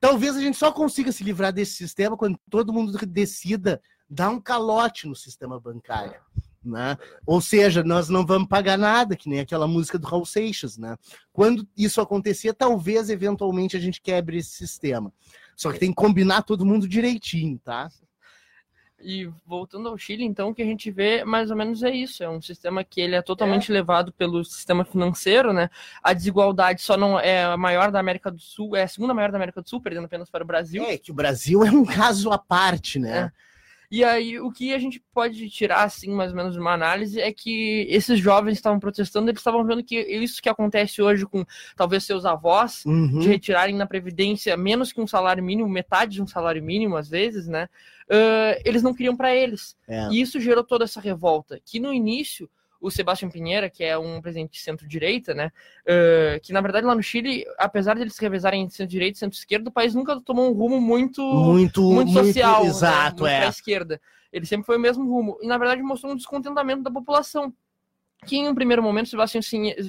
Talvez a gente só consiga se livrar desse sistema quando todo mundo decida dar um calote no sistema bancário. Né? Ou seja, nós não vamos pagar nada, que nem aquela música do Raul Seixas. Né? Quando isso acontecer, talvez eventualmente a gente quebre esse sistema. Só que tem que combinar todo mundo direitinho, tá? E voltando ao Chile, então, o que a gente vê mais ou menos é isso. É um sistema que ele é totalmente é. levado pelo sistema financeiro, né? A desigualdade só não é a maior da América do Sul, é a segunda maior da América do Sul, perdendo apenas para o Brasil. É, que o Brasil é um caso à parte, né? É. E aí, o que a gente pode tirar, assim, mais ou menos, uma análise é que esses jovens estavam protestando, eles estavam vendo que isso que acontece hoje com talvez seus avós, uhum. de retirarem na Previdência menos que um salário mínimo, metade de um salário mínimo, às vezes, né? Uh, eles não queriam para eles. É. E isso gerou toda essa revolta, que no início o Sebastião Pinheira, que é um presidente de centro-direita, né? Uh, que na verdade lá no Chile, apesar de eles se revezarem centro-direita e centro-esquerda, o país nunca tomou um rumo muito muito, muito social, muito, exato, né? muito é. esquerda. Ele sempre foi o mesmo rumo e na verdade mostrou um descontentamento da população. Que em um primeiro momento, Sebastião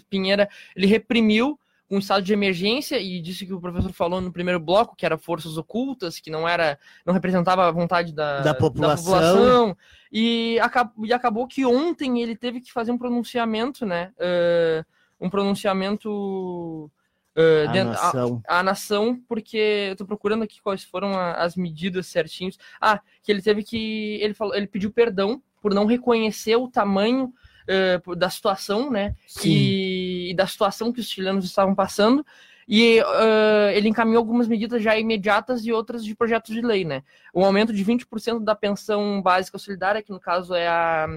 Pinheira ele reprimiu um estado de emergência e disse que o professor falou no primeiro bloco que era forças ocultas, que não era, não representava a vontade da, da, população. da população. E, acabou, e acabou que ontem ele teve que fazer um pronunciamento, né? Uh, um pronunciamento Uh, a, dentro, nação. A, a, nação, porque eu tô procurando aqui quais foram a, as medidas certinhos. Ah, que ele teve que. Ele falou, ele pediu perdão por não reconhecer o tamanho uh, da situação, né? E, e, da situação que os chilenos estavam passando. E uh, ele encaminhou algumas medidas já imediatas e outras de projetos de lei, né? O aumento de 20% da pensão básica solidária, que no caso é a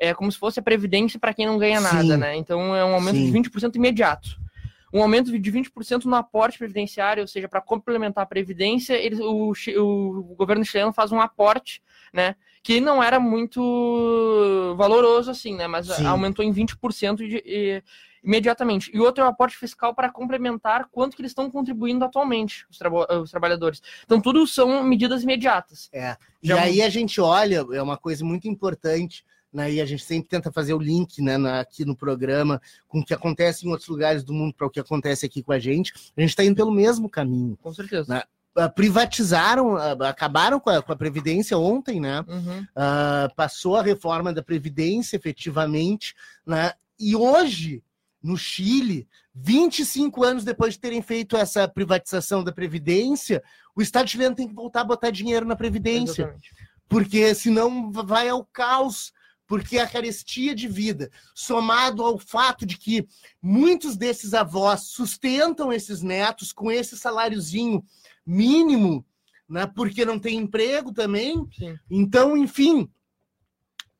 é como se fosse a previdência para quem não ganha nada, Sim. né? Então é um aumento Sim. de 20% imediato. Um aumento de 20% no aporte previdenciário, ou seja, para complementar a previdência, ele, o, o, governo chileno faz um aporte, né? que não era muito valoroso assim, né? Mas Sim. aumentou em 20% de, de, imediatamente. E outro é o aporte fiscal para complementar quanto que eles estão contribuindo atualmente, os, tra os trabalhadores. Então, tudo são medidas imediatas. É. E Já... aí a gente olha, é uma coisa muito importante, né, e a gente sempre tenta fazer o link né, na, aqui no programa com o que acontece em outros lugares do mundo para o que acontece aqui com a gente. A gente está indo pelo mesmo caminho. Com certeza. Né? Ah, privatizaram, ah, acabaram com a, com a Previdência ontem, né? Uhum. Uh, passou a reforma da Previdência, efetivamente, né? E hoje, no Chile, 25 anos depois de terem feito essa privatização da Previdência, o Estado chileno tem que voltar a botar dinheiro na Previdência. Exatamente. Porque senão vai ao caos porque a carestia de vida, somado ao fato de que muitos desses avós sustentam esses netos com esse saláriozinho mínimo, né? Porque não tem emprego também. Sim. Então, enfim,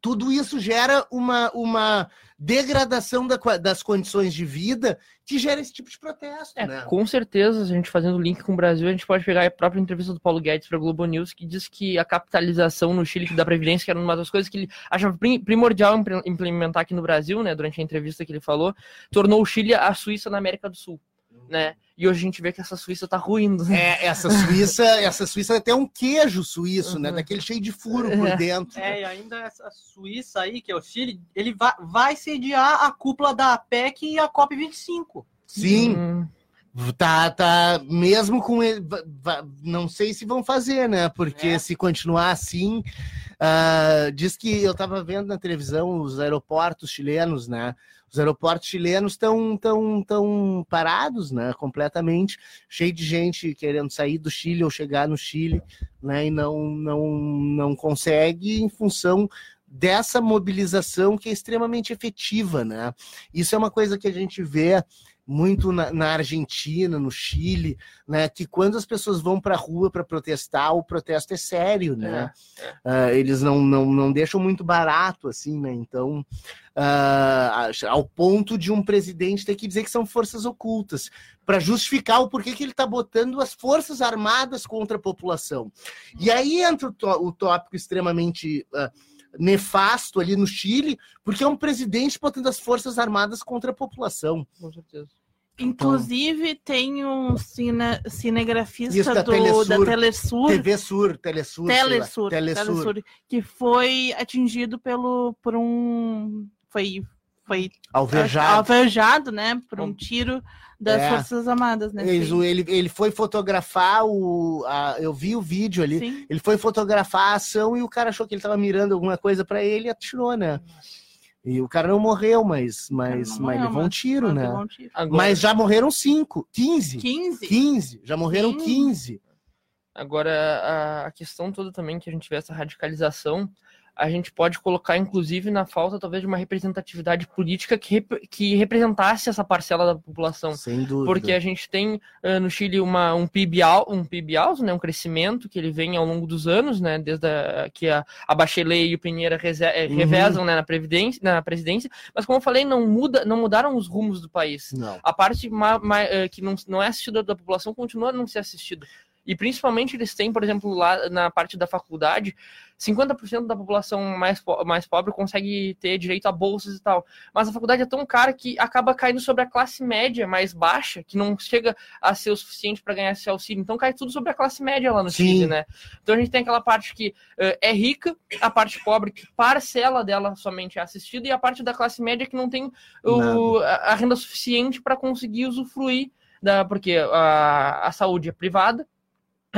tudo isso gera uma, uma degradação da, das condições de vida que gera esse tipo de protesto. É, né? Com certeza, a gente fazendo link com o Brasil, a gente pode pegar a própria entrevista do Paulo Guedes para a Globo News, que diz que a capitalização no Chile da Previdência, que era uma das coisas que ele achava primordial implementar aqui no Brasil, né, durante a entrevista que ele falou, tornou o Chile a Suíça na América do Sul né? E hoje a gente vê que essa Suíça tá ruindo. É, essa Suíça, essa Suíça é até um queijo suíço, né? uhum. né? Daquele cheio de furo por é. dentro. É, e ainda essa Suíça aí, que é o Chile, ele vai, vai sediar a cúpula da PEC e a COP25. Sim. Uhum. Tá, tá, mesmo com ele, não sei se vão fazer, né? Porque é. se continuar assim, uh, diz que eu tava vendo na televisão os aeroportos chilenos, né? Os aeroportos chilenos estão tão, tão parados, né? Completamente, cheio de gente querendo sair do Chile ou chegar no Chile, né? E não, não, não consegue em função dessa mobilização que é extremamente efetiva, né? Isso é uma coisa que a gente vê muito na, na, Argentina, no Chile, né? Que quando as pessoas vão para a rua para protestar, o protesto é sério, né? É. Uh, eles não, não, não deixam muito barato, assim, né? Então, uh, ao ponto de um presidente ter que dizer que são forças ocultas, para justificar o porquê que ele está botando as forças armadas contra a população. E aí entra o, o tópico extremamente. Uh, nefasto ali no Chile, porque é um presidente botando as forças armadas contra a população. Com certeza. Inclusive, tem um cine, cinegrafista da do, Telesur. da Telesur, TV Sur, Telesur. Telesur, Telesur. Telesur, que foi atingido pelo, por um. Foi, foi Alvejado. alvejado, né? Por um tiro das É. Forças Armadas, né? Ele, ele foi fotografar o. a- eu vi o vídeo ali. Sim. Ele foi fotografar a ação e o cara achou que ele tava mirando alguma coisa pra ele e atirou, né? E o cara não morreu, mas, mas, não mas morreu, levou um tiro, mas né? um tiro. Agora, Mas já morreram cinco, 15. 15? 15. Já morreram. 15. Agora, a, a questão toda também que a gente vê essa radicalização, a gente pode colocar, inclusive, na falta, talvez, de uma representatividade política que, rep- que representasse essa parcela da população. Sem dúvida. Porque a gente tem eh, no Chile uma, um, PIB al, um PIB alto, né, um crescimento que ele vem ao longo dos anos, né, desde a, que a, a Bachelet e o Pinheira eh, Uhum. revezam né, na, previdência, na presidência, mas como eu falei, não, muda, não mudaram os rumos do país. Não. A parte eh, que não, não é assistida da população continua a não ser assistida. E principalmente eles têm, por exemplo, lá na parte da faculdade, 50% da população mais, mais pobre consegue ter direito a bolsas e tal. Mas a faculdade é tão cara que acaba caindo sobre a classe média mais baixa, que não chega a ser o suficiente para ganhar esse auxílio. Então cai tudo sobre a classe média lá no Sim. Chile, né? Então a gente tem aquela parte que eh, é rica, a parte pobre que parcela dela somente é assistida, e a parte da classe média que não tem o- a, a renda suficiente para conseguir usufruir da, porque a, a saúde é privada,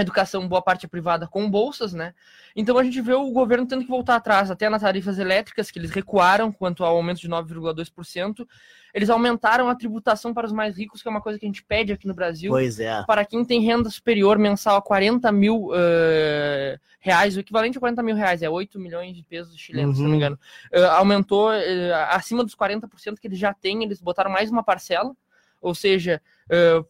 a educação, boa parte é privada com bolsas, né? Então a gente vê o governo tendo que voltar atrás, até nas tarifas elétricas, que eles recuaram quanto ao aumento de 9,2%. Eles aumentaram a tributação para os mais ricos, que é uma coisa que a gente pede aqui no Brasil. Pois é. Para quem tem renda superior mensal a 40 mil eh, reais, o equivalente a 40 mil reais, é 8 milhões de pesos chilenos, se não me Uhum. engano. Eh, aumentou eh, acima dos 40% que eles já têm, eles botaram mais uma parcela, ou seja,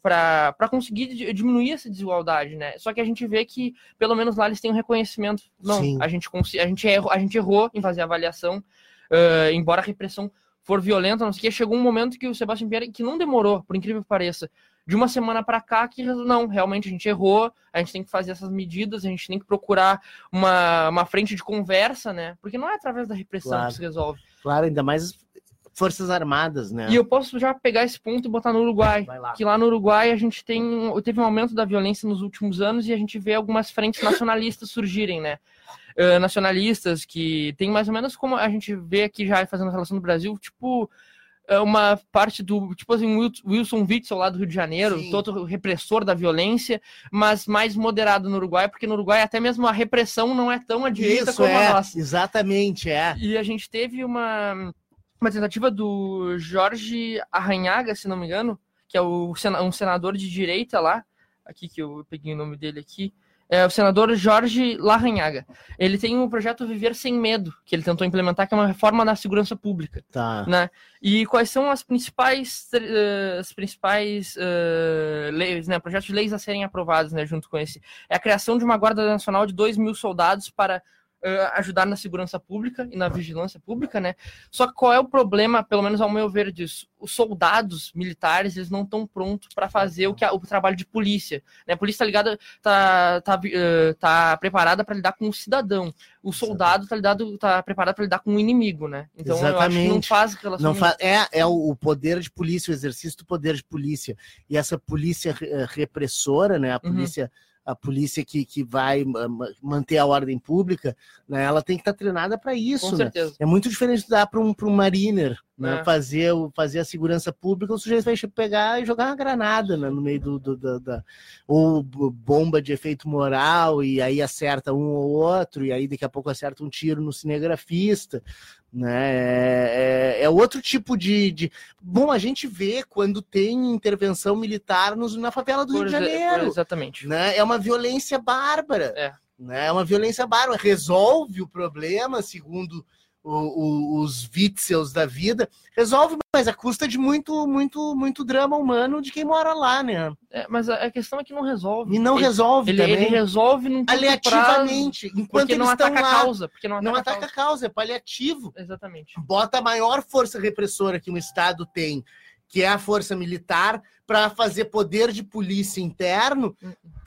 para conseguir di- diminuir essa desigualdade, né? Só que a gente vê que, pelo menos lá, eles têm um reconhecimento. Não, Sim. a gente, a, gente errou, a gente errou em fazer a avaliação, eh, embora a repressão for violenta, não sei o que, chegou um momento que o Sebastião Pierre, que não demorou, por incrível que pareça, de uma semana para cá, que não, realmente a gente errou, a gente tem que fazer essas medidas, a gente tem que procurar uma, uma frente de conversa, né? Porque não é através da repressão Claro. que se resolve. Claro, ainda mais Forças Armadas, né? E eu posso já pegar esse ponto e botar no Uruguai. Lá. Que lá no Uruguai a gente tem teve um aumento da violência nos últimos anos e a gente vê algumas frentes nacionalistas *laughs* surgirem, né? Eh, nacionalistas que tem mais ou menos como a gente vê aqui já fazendo relação do Brasil, tipo é uma parte do tipo assim Wil- Wilson Witzel lá do Rio de Janeiro, Sim. todo repressor da violência, mas mais moderado no Uruguai, porque no Uruguai até mesmo a repressão não é tão à direita Isso como é, a nossa. exatamente, é. E a gente teve uma, uma tentativa do Jorge Arranhaga, se não me engano, que é o, um senador de direita lá, aqui que eu peguei o nome dele aqui, é o senador Jorge Larranhaga. Ele tem um projeto Viver Sem Medo, que ele tentou implementar, que é uma reforma na segurança pública Tá. né? E quais são as principais, eh, as principais eh, leis, né? Projetos de leis a serem aprovados, né? Junto com esse. É a criação de uma Guarda Nacional de 2 mil soldados para eh, ajudar na segurança pública e na vigilância pública, né? Só que qual é o problema, pelo menos ao meu ver, disso? Os soldados militares, eles não estão prontos para fazer o que a- o trabalho de polícia, né? A polícia tá ligada, tá, tá, eh, tá preparada para lidar com o cidadão. O soldado tá, lidado, tá preparado para lidar com o inimigo, né? Então eu acho que não Exatamente. faz relação Não fa... É, é o poder de polícia, o exercício do poder de polícia. E essa polícia eh, repressora, né? A Uhum. A polícia que, que vai ma- ma- manter a ordem pública, né? Ela tem que estar treinada para isso, Com né? certeza. É muito diferente de dar para um, pra um mariner né? É. fazer, fazer a segurança pública, o sujeito vai pegar e jogar uma granada né? no meio do, do- da, da- ou bomba de efeito moral, e aí acerta um ou outro, e aí daqui a pouco acerta um tiro no cinegrafista. Né? É, é- é outro tipo de, de. Bom, a gente vê quando tem intervenção militar nos, na favela do Por Rio de por- Janeiro exatamente. né? É uma violência bárbara. É. Né? É uma violência bárbara. Resolve o problema, segundo o- o- os Witzels da vida, resolve, mas a custa de muito, muito, muito drama humano de quem mora lá, né? É, mas a, a questão é que não resolve. E não ele, resolve ele, também. ele resolve num curto Aliativamente, prazo, enquanto eles não estão ataca lá, a causa. Porque não ataca, não a ataca causa. a causa, é paliativo. Exatamente. Bota a maior força repressora que um Estado tem, que é a força militar, para fazer poder de polícia interno,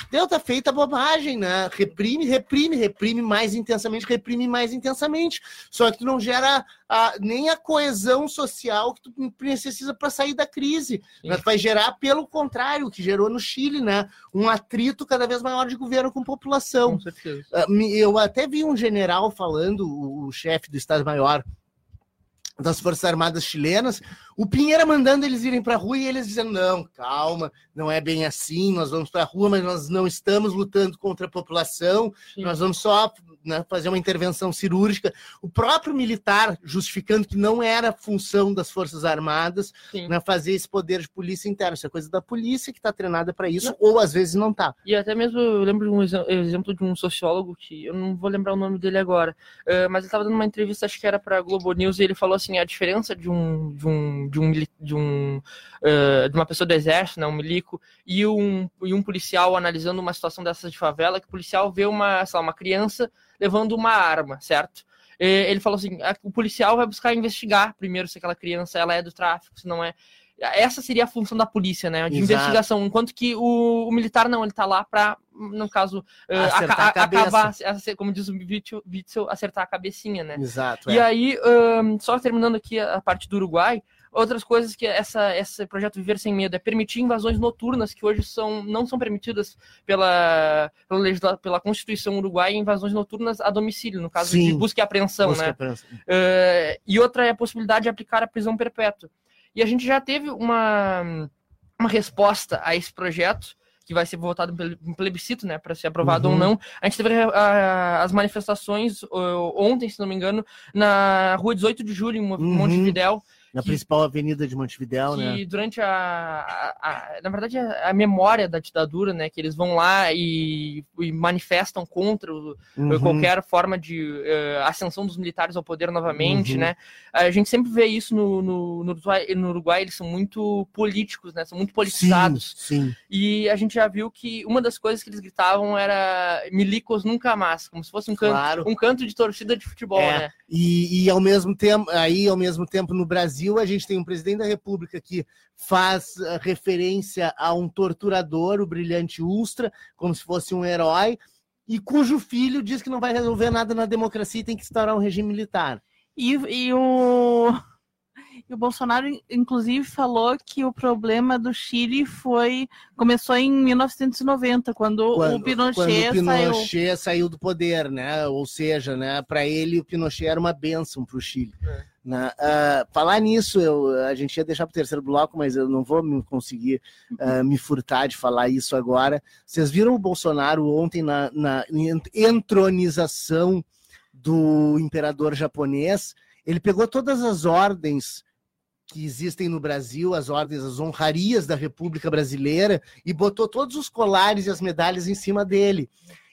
deu tá feita bobagem, né? Reprime, reprime, reprime mais intensamente, reprime mais intensamente. Só que tu não gera a, nem a coesão social que tu precisa para sair da crise. Né? Vai gerar, pelo contrário, o que gerou no Chile, né? Um atrito cada vez maior de governo com população. Com certeza. Ah, Eu até vi um general falando, o chefe do Estado-Maior das Forças Armadas chilenas, o Pinheira mandando eles irem para a rua e eles dizendo: não, calma, não é bem assim, nós vamos para a rua, mas nós não estamos lutando contra a população, Sim. nós vamos só né, fazer uma intervenção cirúrgica. O próprio militar justificando que não era função das Forças Armadas né, fazer esse poder de polícia interna. Isso é coisa da polícia que está treinada para isso, ou às vezes não está. E até mesmo eu lembro de um exe- exemplo de um sociólogo que eu não vou lembrar o nome dele agora, eh, mas ele estava dando uma entrevista, acho que era para Globo News, e ele falou assim: a diferença de um de um de um, de, um eh, de uma pessoa do exército, né, um milico, e um, e um policial analisando uma situação dessas de favela, que o policial vê uma, sei lá, uma criança levando uma arma, certo? Eh, Ele falou assim: a- o policial vai buscar investigar primeiro se aquela criança ela é do tráfico, se não é. Essa seria a função da polícia, né? De Exato. investigação. Enquanto que o, o militar não, ele tá lá para, no caso, eh, Acertar a cabeça. acabar, como diz o Witzel, acertar a cabecinha, né? Exato. E é. aí, ahn, só terminando aqui a a parte do Uruguai, outras coisas que essa, esse projeto Viver Sem Medo é permitir invasões noturnas que hoje são, não são permitidas pela, pela, pela Constituição uruguaia, invasões noturnas a domicílio, no caso de Sim. busca e apreensão, Busca né? prensa. Eh, e outra é a possibilidade de aplicar a prisão perpétua. E a gente já teve uma, uma resposta a esse projeto, que vai ser votado em ple- em plebiscito, né, para ser aprovado Uhum. ou não. A gente teve ah, as manifestações ontem, se não me engano, na rua 18 de julho, em Mo- Uhum. Na que- principal avenida de Montevidéu, né? durante a, a- a- na verdade a, a memória da ditadura, né, que eles vão lá e, e manifestam contra o, Uhum. qualquer forma de eh, ascensão dos militares ao poder novamente, Uhum. né? A gente sempre vê isso no, no, no, Uruguai, no Uruguai, eles são muito políticos, né? São muito politizados. Sim, sim. E a gente já viu que uma das coisas que eles gritavam era milicos nunca mais, como se fosse um canto, Claro. um canto de torcida de futebol, É. né? E, e ao mesmo tempo, aí ao mesmo tempo no Brasil a gente tem um presidente da República que faz eh, referência a um torturador, o brilhante Ustra, como se fosse um herói, e cujo filho diz que não vai resolver nada na democracia e tem que instaurar um regime militar. E, e o, e o Bolsonaro, inclusive, falou que o problema do Chile foi começou em 1990, quando, Quando, o Pinochet, quando o saiu. Pinochet saiu. do poder, né? Ou seja, né? Para ele o Pinochet era uma bênção para o Chile. É. Né? Ah, falar nisso, eu, a gente ia deixar para o terceiro bloco, mas eu não vou me conseguir ah, me furtar de falar isso agora. Vocês viram o Bolsonaro ontem na, na entronização do imperador japonês? Ele pegou todas as ordens que existem no Brasil, as ordens, as honrarias da República Brasileira, e botou todos os colares e as medalhas em cima dele.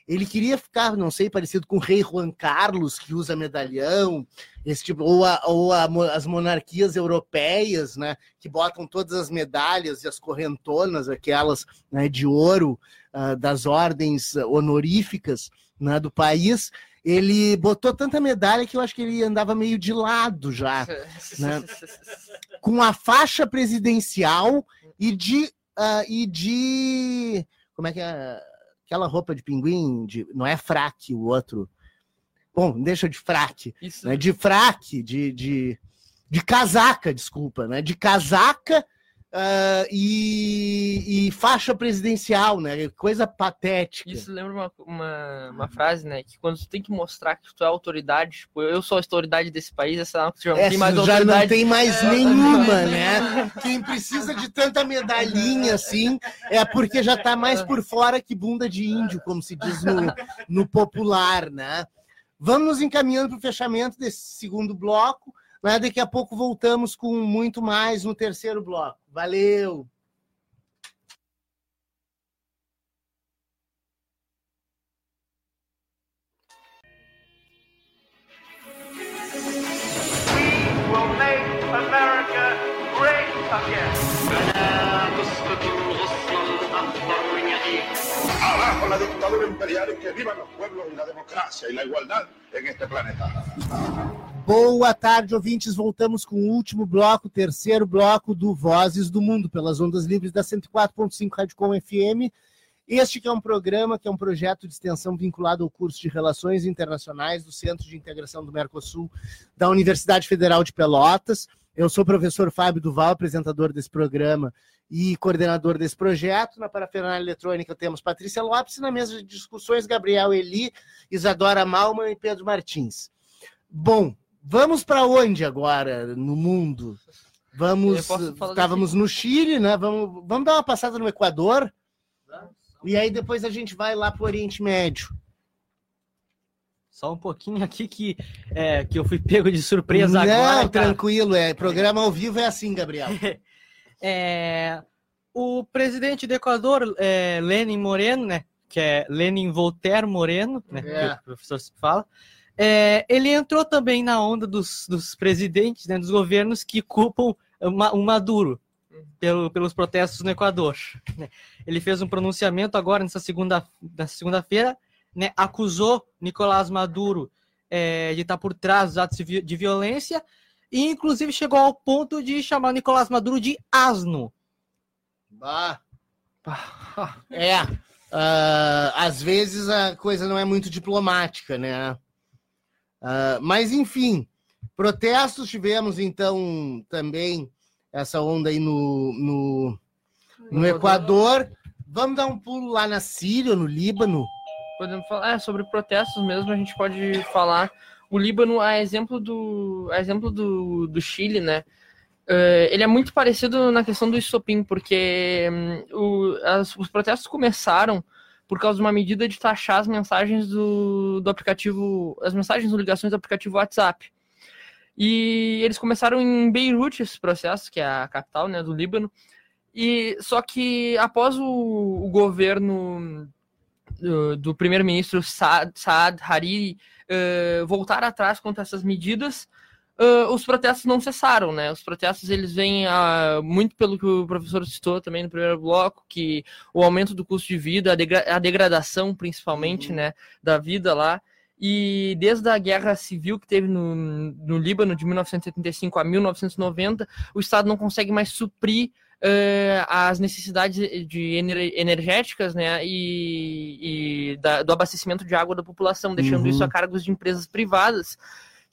Ele queria ficar, não sei, parecido com o rei Juan Carlos, que usa medalhão, esse tipo, ou, a- ou a as monarquias europeias, né, que botam todas as medalhas e as correntonas, aquelas né, de ouro ah, das ordens honoríficas né, do país. Ele botou tanta medalha que eu acho que ele andava meio de lado já *laughs* né? com a faixa presidencial e de ah, e de como é que é aquela roupa de pinguim de, não é fraque o outro bom deixa de fraque Isso. né? de fraque de, de, de casaca desculpa né de casaca ah, e, e faixa presidencial né coisa patética Isso lembra uma, uma, uma frase, né? Que quando tu tem que mostrar que tu é autoridade, tipo, eu sou a autoridade desse país, essa não já Essa tem mais É, já autoridade. não tem mais É, nenhuma, é, *laughs* né? Quem precisa de tanta medalhinha assim é porque já tá mais por fora que bunda de índio, como se diz no, no popular, né? Vamos nos encaminhando para o fechamento desse segundo bloco. Né? Daqui a pouco voltamos com muito mais no terceiro bloco. Valeu! Dictadura imperial y que vivan los pueblos y la democracia y la igualdad en este planeta. Boa tarde, ouvintes. Voltamos com o último bloco, terceiro bloco do Vozes do Mundo, pelas ondas livres da 104.5 Rádio Com FM. Este que é um programa, que é um projeto de extensão vinculado ao curso de Relações Internacionais do Centro de Integração do Mercosul da Universidade Federal de Pelotas. Eu sou o professor Fábio Duval, apresentador desse programa e coordenador desse projeto. Na parafernália eletrônica temos Patrícia Lopes e na mesa de discussões Gabriel Eli, Isadora Malman e Pedro Martins. Bom, vamos para onde agora no mundo? Vamos, estávamos no Chile, né? Vamos, vamos dar uma passada no Equador. E aí depois a gente vai lá para o Oriente Médio. Só um pouquinho aqui que, é, que eu fui *laughs* pego de surpresa Não, agora. cara. tranquilo, é. Programa ao vivo é assim, Gabriel. *laughs* É, o presidente do Equador, é, Lenin Moreno, né? Que é Lenin Voltaire Moreno, né? É. Que o professor se fala. é, ele entrou também na onda dos, dos presidentes, né, dos governos que culpam o o Maduro pelo- pelos protestos no Equador. né. Ele fez um pronunciamento agora nessa segunda nessa segunda-feira, né, acusou Nicolás Maduro é, de estar por trás dos atos de vi- de violência e inclusive chegou ao ponto de chamar Nicolás Maduro de asno. Bah. *laughs* É. ah, às vezes a coisa não é muito diplomática, né? Ah, mas, enfim, protestos tivemos, então, também essa onda aí no, no, no Equador. Vamos dar um pulo lá na Síria, no Líbano. Podemos falar é, sobre protestos mesmo, a gente pode falar. O Líbano, a exemplo do, a exemplo do, do Chile, né? eh, ele é muito parecido na questão do estopim, porque hum, o- as- os protestos começaram por causa de uma medida de taxar as mensagens do, do aplicativo, as mensagens ou ligações do aplicativo WhatsApp. E eles começaram em Beirute esse processo, que é a capital né, do Líbano. E só que após o, o governo do, do primeiro-ministro Saad, Saad Hariri eh, voltar atrás contra essas medidas, eh, os protestos não cessaram, né? Os protestos eles vêm ah, muito pelo que o professor citou também no primeiro bloco, que o aumento do custo de vida, a, degra- a degradação principalmente, né, da vida lá. E desde a guerra civil que teve no, no Líbano de 1975 a 1990, o Estado não consegue mais suprir eh, as necessidades de ener- energéticas né, e, e da- do abastecimento de água da população, deixando Uhum. isso a cargos de empresas privadas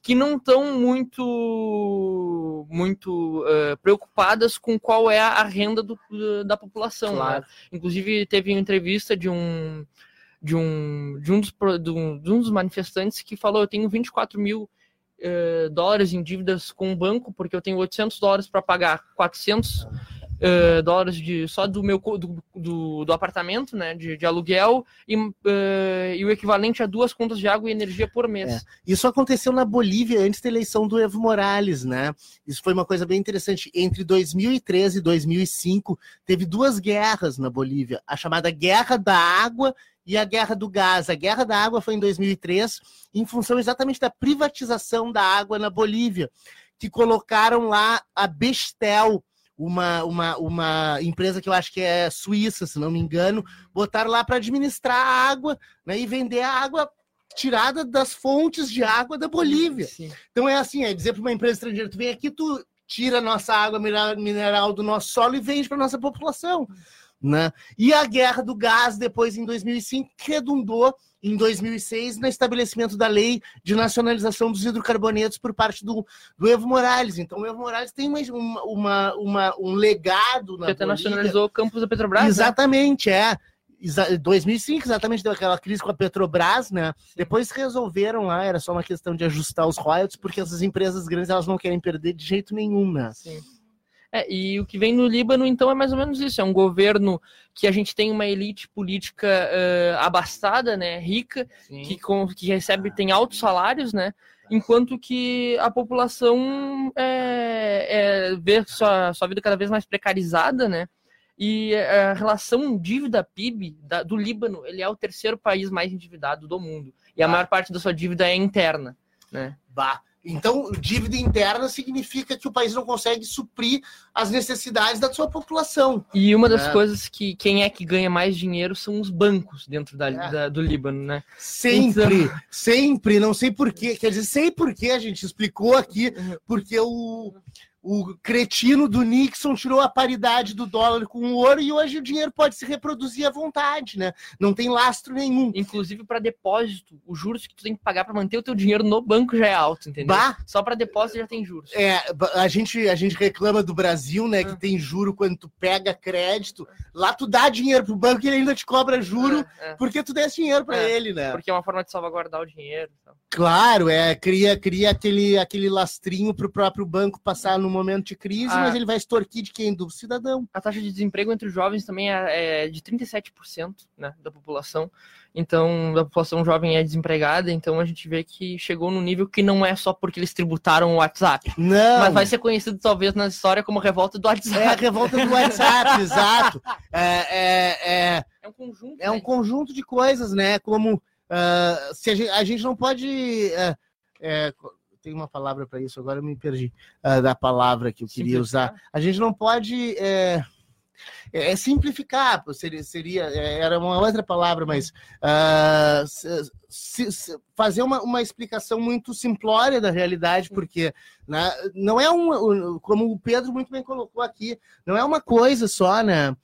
que não estão muito muito eh, preocupadas com qual é a renda do- da população. né? Claro. Inclusive teve uma entrevista de um de um de um dos, de um, de um dos manifestantes que falou eu tenho 24 mil eh, dólares em dívidas com o banco porque eu tenho 800 dólares para pagar 400 eh, dólares de só do meu do, do, do apartamento né de, de aluguel e, eh, e o equivalente a duas contas de água e energia por mês Isso aconteceu na Bolívia antes da eleição do Evo Morales, né? Isso foi uma coisa bem interessante. Entre 2013 e 2005, teve duas guerras na Bolívia: a chamada Guerra da Água e a Guerra do Gás. A Guerra da Água foi em 2003, em função exatamente da privatização da água na Bolívia, que colocaram lá a Bestel. Uma, uma, uma empresa que eu acho que é suíça, se não me engano, botaram lá para administrar a água né, e vender a água tirada das fontes de água da Bolívia. Sim. Então é assim, é dizer para uma empresa estrangeira, tu vem aqui, tu tira a nossa água mineral, mineral do nosso solo e vende para nossa população. Né? E a guerra do gás, depois em 2005, que redundou em 2006 no estabelecimento da lei de nacionalização dos hidrocarbonetos por parte do, do Evo Morales. Então, o Evo Morales tem uma, uma, uma- um legado na que até nacionalizou o campus da Petrobras né? Exatamente, é. Exa 2005, exatamente, deu aquela crise com a Petrobras, né? Depois resolveram lá, era só uma questão de ajustar os royalties, porque essas empresas grandes elas não querem perder de jeito nenhum, né? Sim. É, e o que vem no Líbano, então, é mais ou menos isso. É um governo que a gente tem uma elite política eh, abastada, né, rica, que, com, que recebe, tem altos salários, né, enquanto que a população é, é, vê sua, sua vida cada vez mais precarizada, né, e a relação dívida-PIB da- do Líbano, ele é o terceiro país mais endividado do mundo. E a Ah. maior parte da sua dívida é interna, né. Bah. Então, dívida interna significa que o país não consegue suprir as necessidades da sua população. E uma das É. coisas que quem é que ganha mais dinheiro são os bancos dentro da, É. da- do Líbano, né? Sempre, sempre, não sei porquê. Quer dizer, sei porquê, a gente explicou aqui, porque o, o cretino do Nixon tirou a paridade do dólar com o ouro e hoje o dinheiro pode se reproduzir à vontade, né? Não tem lastro nenhum. Inclusive para depósito, os juros que tu tem que pagar para manter o teu dinheiro no banco já é alto, entendeu? Bah, Só para depósito já tem juros. É, a gente, a gente reclama do Brasil, né? Que Ah. tem juro quando tu pega crédito. Lá tu dá dinheiro pro banco e ele ainda te cobra juro É, é. porque tu desse dinheiro pra É, ele, né? Porque é uma forma de salvaguardar o dinheiro. então. Claro, é, cria, cria aquele, aquele lastrinho pro próprio banco passar no momento de crise, Ah. mas ele vai extorquir de quem? Do cidadão. A taxa de desemprego entre os jovens também é, é de 37% né, da população. Então, a população jovem é desempregada, então a gente vê que chegou no nível que não é só porque eles tributaram o WhatsApp, Não. mas vai ser conhecido talvez na história como revolta do WhatsApp. É a revolta do WhatsApp, *laughs* exato. É, é, é, É um conjunto. é um né? conjunto de coisas, né? Como ah, se a gente, a gente não pode. é, é, tem uma palavra para isso, agora eu me perdi ah, da palavra que eu queria Simplificar. usar. A gente não pode. É, é simplificar, pô, seria, seria é, era uma outra palavra, mas ah, se- se- fazer uma, uma explicação muito simplória da realidade, porque né, não é um, como o Pedro muito bem colocou aqui, não é uma coisa só, né?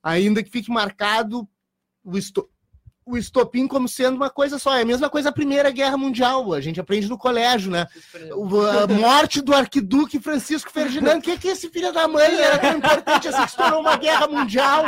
Ainda que fique marcado o, o estopim como sendo uma coisa só. É a mesma coisa a Primeira Guerra Mundial. A gente aprende no colégio, né? A morte do arquiduque Francisco Ferdinando. O que, que esse filho da mãe era tão importante assim que se tornou uma guerra mundial?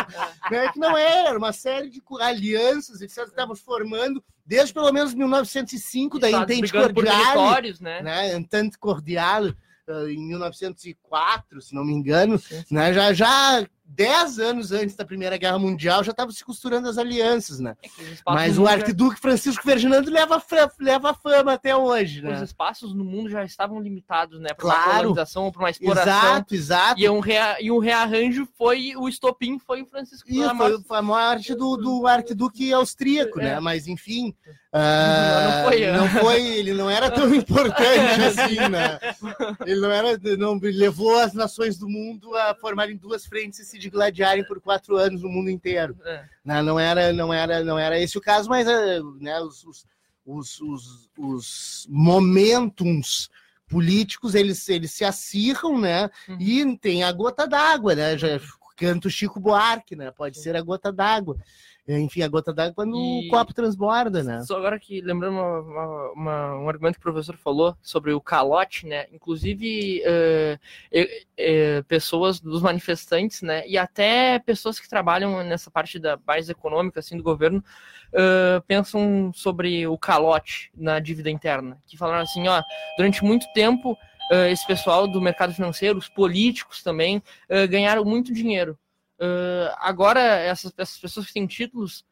Né? Que não era, era uma série de alianças, etc., que estavam formando desde pelo menos 1905, da Entente territórios, né? né, Entente Cordial, eh, em 1904, se não me engano, né, já, já 10 anos antes da Primeira Guerra Mundial já estavam se costurando as alianças, né? É os Mas o mundo já- arquiduque Francisco Ferdinando leva, leva fama até hoje, Os né? espaços no mundo já estavam limitados, né? Para uma Claro. colonização ou para uma exploração. Exato, exato. E um, rea, e um rearranjo foi o estopim foi o Francisco da foi, foi a morte do, do arquiduque austríaco, É. né? Mas enfim, ah, Não foi, não foi, ele não era tão importante *laughs* assim, né? Ele não era, não levou as nações do mundo a formarem duas frentes e se digladiarem por quatro anos no mundo inteiro. É. Né? Não era, não era, não era esse o caso, mas eh, né, os, os, os, os, os momentums políticos eles, eles se acirram, né? Uhum. E tem a gota d'água, né? Já canto Chico Buarque, né? Pode ser a gota d'água. Enfim, a gota d'água quando E- o copo transborda, né? Só agora que lembrando uma- uma- uma- um argumento que o professor falou sobre o calote, né? Inclusive eh, eh, eh, pessoas dos manifestantes, né? E até pessoas que trabalham nessa parte da base econômica assim do governo pensam sobre o calote na dívida interna, que falaram assim, ó, durante muito tempo esse pessoal do mercado financeiro, os políticos também ganharam muito dinheiro. Eh, agora essas, essas pessoas que têm títulos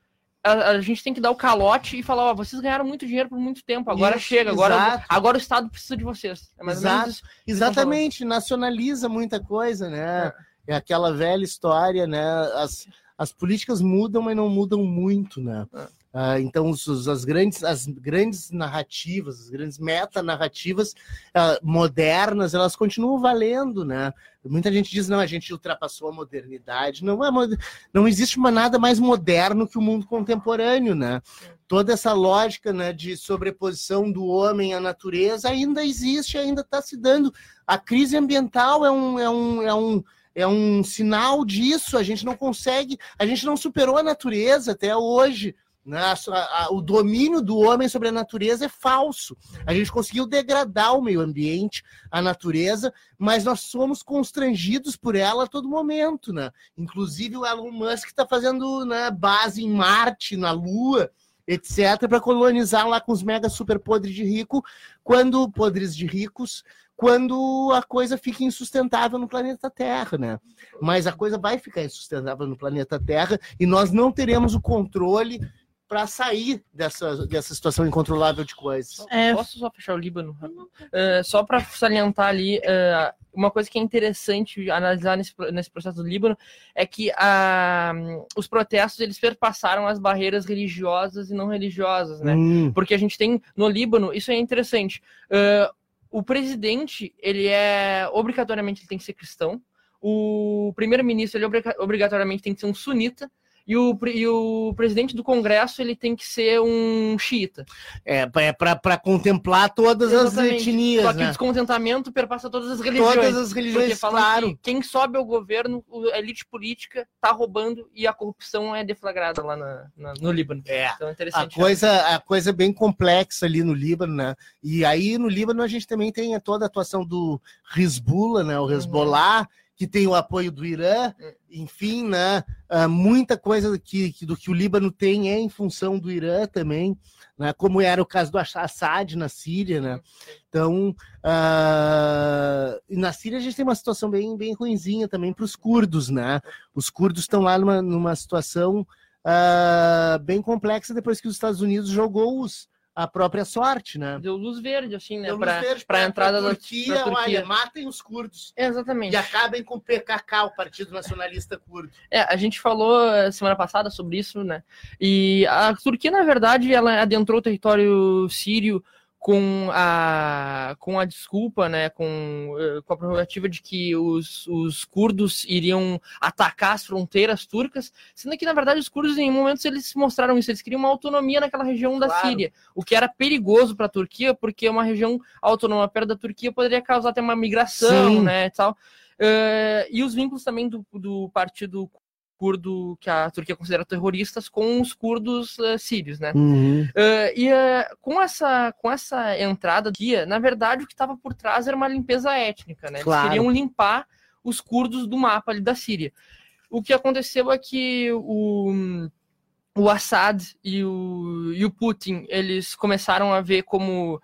a, a gente tem que dar o calote e falar, ó, vocês ganharam muito dinheiro por muito tempo, agora Isso, chega, agora, exato. agora o Estado precisa de vocês. É Exato. Exatamente, nacionaliza muita coisa, né? É aquela velha história, né? As, as políticas mudam, mas não mudam muito, né? É. Ah, então, os, as, grandes, as grandes narrativas, as grandes metanarrativas ah, modernas, elas continuam valendo, né? Muita gente diz, não, a gente ultrapassou a modernidade. Não, é, não existe uma nada mais moderno que o mundo contemporâneo, né? Toda essa lógica né, de sobreposição do homem à natureza ainda existe, ainda está se dando. A crise ambiental é um, é um, é um, é um sinal disso. A gente não consegue, a gente não superou a natureza até hoje. Né? O domínio do homem sobre a natureza é falso. A gente conseguiu degradar o meio ambiente, a natureza, mas nós somos constrangidos por ela a todo momento. Né? Inclusive o Elon Musk está fazendo né, base em Marte, na Lua, etc., para colonizar lá com os mega super podres de rico, quando podres de ricos, quando a coisa fica insustentável no planeta Terra, né? Mas a coisa vai ficar insustentável no planeta Terra e nós não teremos o controle para sair dessa, dessa situação incontrolável de coisas. É. Posso só fechar o Líbano? Eh, só para salientar ali, eh, uma coisa que é interessante analisar nesse, nesse processo do Líbano é que ah, os protestos eles perpassaram as barreiras religiosas e não religiosas, né? Hum, Porque a gente tem no Líbano, isso é interessante. eh, o presidente, ele é obrigatoriamente ele tem que ser cristão. O primeiro-ministro, ele obriga- obrigatoriamente tem que ser um sunita. E o, e o presidente do Congresso, ele tem que ser um xiita. É, pra- é contemplar todas as Exatamente. etnias, Só que o né? descontentamento perpassa todas as religiões. Todas as religiões, claro. que quem sobe ao governo, o- a elite política tá roubando e a corrupção é deflagrada lá na- na- no Líbano. É. Então é A interessante. coisa, a coisa é bem complexa ali no Líbano, né? E aí no Líbano a gente também tem toda a atuação do Hezbollah, né? O Uhum. Que tem o apoio do Irã, Uhum. enfim, né? Ah, muita coisa que, que- do que o Líbano tem é em função do Irã também, né? Como era o caso do Assad na Síria, né? Então, e na Síria a gente tem uma situação bem, bem ruinzinha também para os curdos, né? Os curdos estão lá numa, numa situação ah, bem complexa depois que os Estados Unidos jogou-os a própria sorte, né? Deu luz verde, assim, né? Deu luz pra, verde pra pra- entrada pra da Turquia, da Turquia. olha, matem os curdos. Exatamente. E acabem com o PKK, o Partido Nacionalista Curdo. É, a gente falou eh, semana passada sobre isso, né? E a Turquia, na verdade, ela adentrou o território sírio com a, com a desculpa, né, com, eh, com a prerrogativa de que os, os curdos iriam atacar as fronteiras turcas, sendo que, na verdade, os curdos, em momentos, eles mostraram isso, eles queriam uma autonomia naquela região da Claro. Síria, o que era perigoso para a Turquia, porque uma região autônoma perto da Turquia poderia causar até uma migração, Sim. né, e tal. Eh, e os vínculos também do, do partido curdo que a Turquia considera terroristas com os curdos eh, sírios, né? Eh, e eh, com essa com essa entrada guia, na verdade o que estava por trás era uma limpeza étnica, né? Eles Claro. queriam limpar os curdos do mapa ali da Síria. O que aconteceu é que o o Assad e o, e o Putin, eles começaram a ver como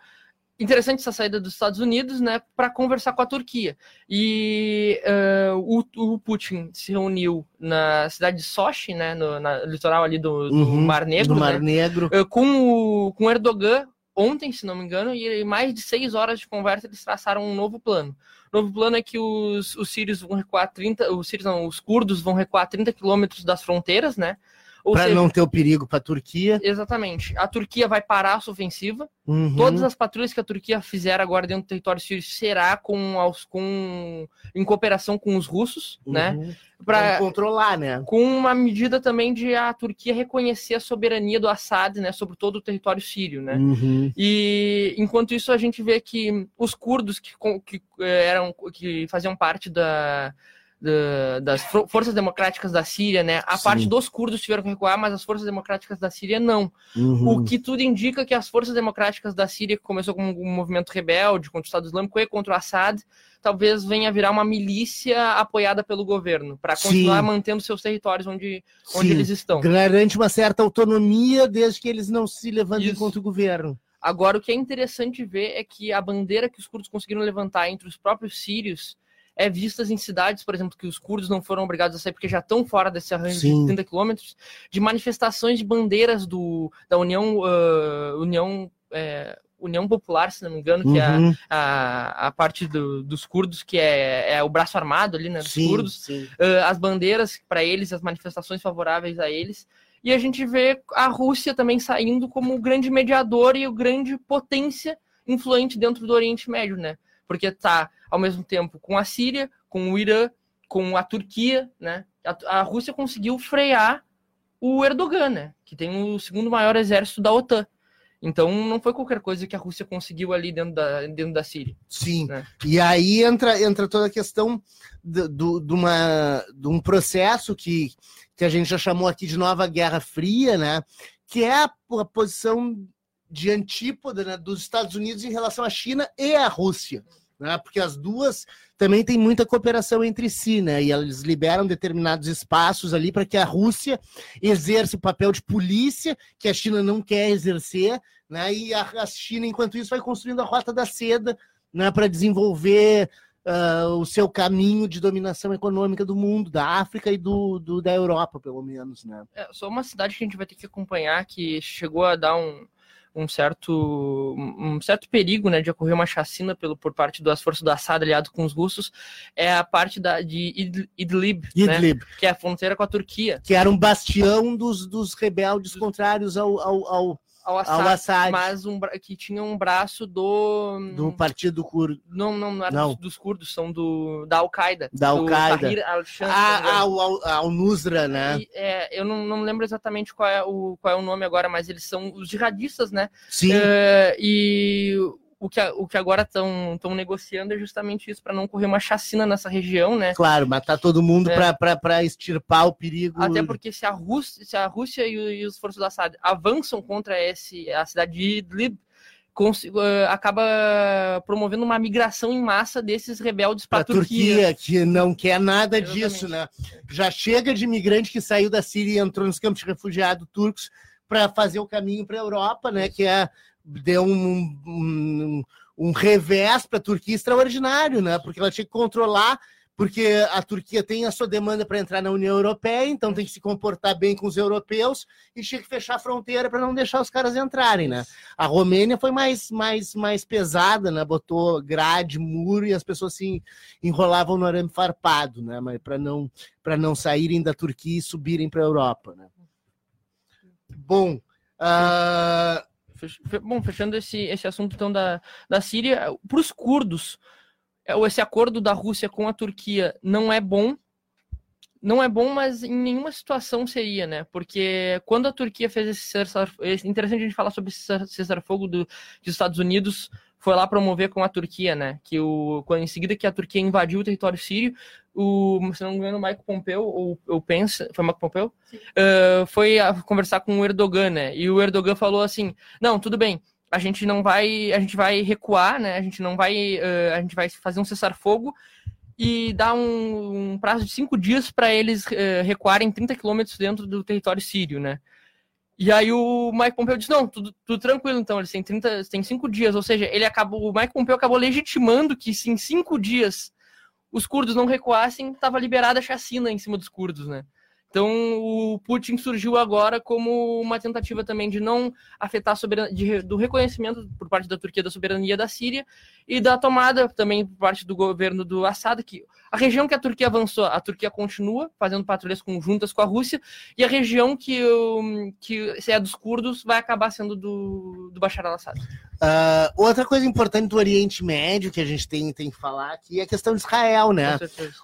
interessante essa saída dos Estados Unidos, né, para conversar com a Turquia. E eh, o, o Putin se reuniu na cidade de Sochi, né, no na litoral ali do, do Uhum, Mar Negro, Do né, Mar Negro. eh, com o com Erdogan ontem, se não me engano, e em mais de seis horas de conversa eles traçaram um novo plano. O novo plano é que os, os sírios vão recuar 30, os sírios não, os curdos vão recuar 30 quilômetros das fronteiras, né? Para não ter o perigo para a Turquia. exatamente. A Turquia vai parar a sua ofensiva. Uhum. Todas as patrulhas que a Turquia fizer agora dentro do território sírio será com, aos, com em cooperação com os russos, né? Uhum. Pra, Vamos controlar, né? com uma medida também de a Turquia reconhecer a soberania do Assad, né, sobre todo o território sírio, né? Uhum. E enquanto isso a gente vê que os curdos que, que eh, eram que faziam parte da, da- das forças democráticas da Síria, né? A Sim. parte dos curdos tiveram que recuar, mas as forças democráticas da Síria não. Uhum. O que tudo indica que as forças democráticas da Síria, que começou como um movimento rebelde contra o Estado Islâmico e contra o Assad, talvez venha a virar uma milícia apoiada pelo governo, para continuar Sim. mantendo seus territórios onde, onde eles estão. Garante uma certa autonomia desde que eles não se levantem Isso. contra o governo. Agora, o que é interessante ver é que a bandeira que os curdos conseguiram levantar entre os próprios sírios é vista em cidades, por exemplo, que os curdos não foram obrigados a sair porque já estão fora desse arranjo Sim. de 30 quilômetros, de manifestações de bandeiras do, da União, ah, União, é, União Popular, se não me engano, que é a, Uhum. a, a parte do- dos curdos, que é, é o braço armado ali, né, dos Sim, curdos, sim. uh, as bandeiras para eles, as manifestações favoráveis a eles. E a gente vê a Rússia também saindo como o grande mediador e o grande potência influente dentro do Oriente Médio, né? Porque tá ao mesmo tempo com a Síria, com o Irã, com a Turquia, né? A, a Rússia conseguiu frear o Erdogan, né? Que tem o segundo maior exército da OTAN. Então não foi qualquer coisa que a Rússia conseguiu ali dentro da, dentro da Síria. Sim. né? E aí entra, entra toda a questão do, do- de, uma, de um processo que, que a gente já chamou aqui de nova Guerra Fria, né? Que é a, a posição de antípoda né, dos Estados Unidos em relação à China e à Rússia. Né? Porque as duas também têm muita cooperação entre si, né? E eles liberam determinados espaços ali para que a Rússia exerça o papel de polícia que a China não quer exercer, né? E a, China, enquanto isso, vai construindo a rota da seda né, para desenvolver ah, o seu caminho de dominação econômica do mundo, da África e do, do- da Europa, pelo menos, né? É, só uma cidade que a gente vai ter que acompanhar que chegou a dar um, um certo um certo perigo, né, de ocorrer uma chacina pelo, por parte das forças do Assad aliado com os russos, é a parte da, de Id- Idlib, né, Idlib, que é a fronteira com a Turquia. que era um bastião dos, dos rebeldes contrários ao, ao, ao, ao Assad, ao Assad, mas um, que tinha um braço do. do Partido Curdo. Não, não, não Não. Dos, dos curdos, são do, da Al-Qaeda. Da Al-Qaeda. Ah, ao, ao, ao Nusra, né? E, é, eu não, não lembro exatamente qual é, o, qual é o nome agora, mas eles são os jihadistas, né? Sim. É, e o que, o que agora estão negociando é justamente isso, para não correr uma chacina nessa região, né? Claro, matar todo mundo É. pra extirpar o perigo. Até porque se a Rússia, se a Rússia e, e os forças do Assad avançam contra esse, a cidade de Idlib, eh, acaba promovendo uma migração em massa desses rebeldes para a Turquia. Turquia, que não quer nada Exatamente. disso, né? Já chega de imigrante que saiu da Síria e entrou nos campos de refugiados turcos para fazer o caminho para a Europa, né? Que é deu um, um, um revés para a Turquia extraordinário, né? Porque ela tinha que controlar, porque a Turquia tem a sua demanda para entrar na União Europeia, então tem que se comportar bem com os europeus e tinha que fechar a fronteira para não deixar os caras entrarem, né? A Romênia foi mais, mais, mais pesada, né? Botou grade, muro e as pessoas se enrolavam no arame farpado, né? Mas para não para não saírem da Turquia e subirem para a Europa, né? Bom, ah, Bom, fechando esse, esse assunto então da, da Síria, para os curdos, é, esse acordo da Rússia com a Turquia não é bom. Não é bom, mas em nenhuma situação seria, né? Porque quando a Turquia fez esse cessar, é interessante a gente falar sobre esse cessar- cessar-fogo do- dos Estados Unidos, foi lá promover com a Turquia, né? Que o, em seguida que a Turquia invadiu o território sírio, o, se não me engano, o Mike Pompeu, ou eu penso, foi o Mike Pompeu? Ah, foi a conversar com o Erdogan, né? E o Erdogan falou assim: não, tudo bem, a gente não vai, a gente vai recuar, né? A gente não vai, eh, a gente vai fazer um cessar-fogo e dar um, um prazo de cinco dias para eles eh, recuarem 30 quilômetros dentro do território sírio, né? E aí o Mike Pompeu disse, não, tudo, tudo tranquilo, então, eles têm 30, têm cinco dias, ou seja, ele acabou, o Mike Pompeu acabou legitimando que se em cinco dias os curdos não recuassem, estava liberada a chacina em cima dos curdos, né? Então o Putin surgiu agora como uma tentativa também de não afetar de do reconhecimento por parte da Turquia da soberania da Síria e da tomada também por parte do governo do Assad, que a região que a Turquia avançou, a Turquia continua fazendo patrulhas conjuntas com a Rússia, e a região que, que é dos curdos vai acabar sendo do, do Bashar al-Assad. Ah, outra coisa importante do Oriente Médio que a gente tem, tem que falar aqui é a questão de Israel, né?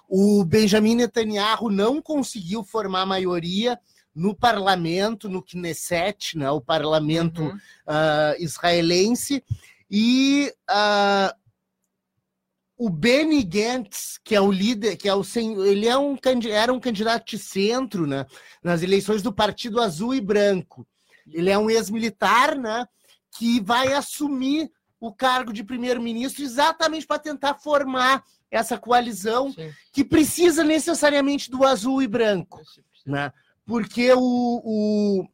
O Benjamin Netanyahu não conseguiu formar maioria no parlamento, no Knesset, né, o parlamento Uhum. ah, israelense, e ah, o Benny Gantz, que é o líder, que é o ele é um, era um candidato de centro né, nas eleições do Partido Azul e Branco. Ele é um ex-militar né, que vai assumir o cargo de primeiro-ministro exatamente para tentar formar essa coalizão Sim. que precisa necessariamente do azul e branco, né? Porque o, o,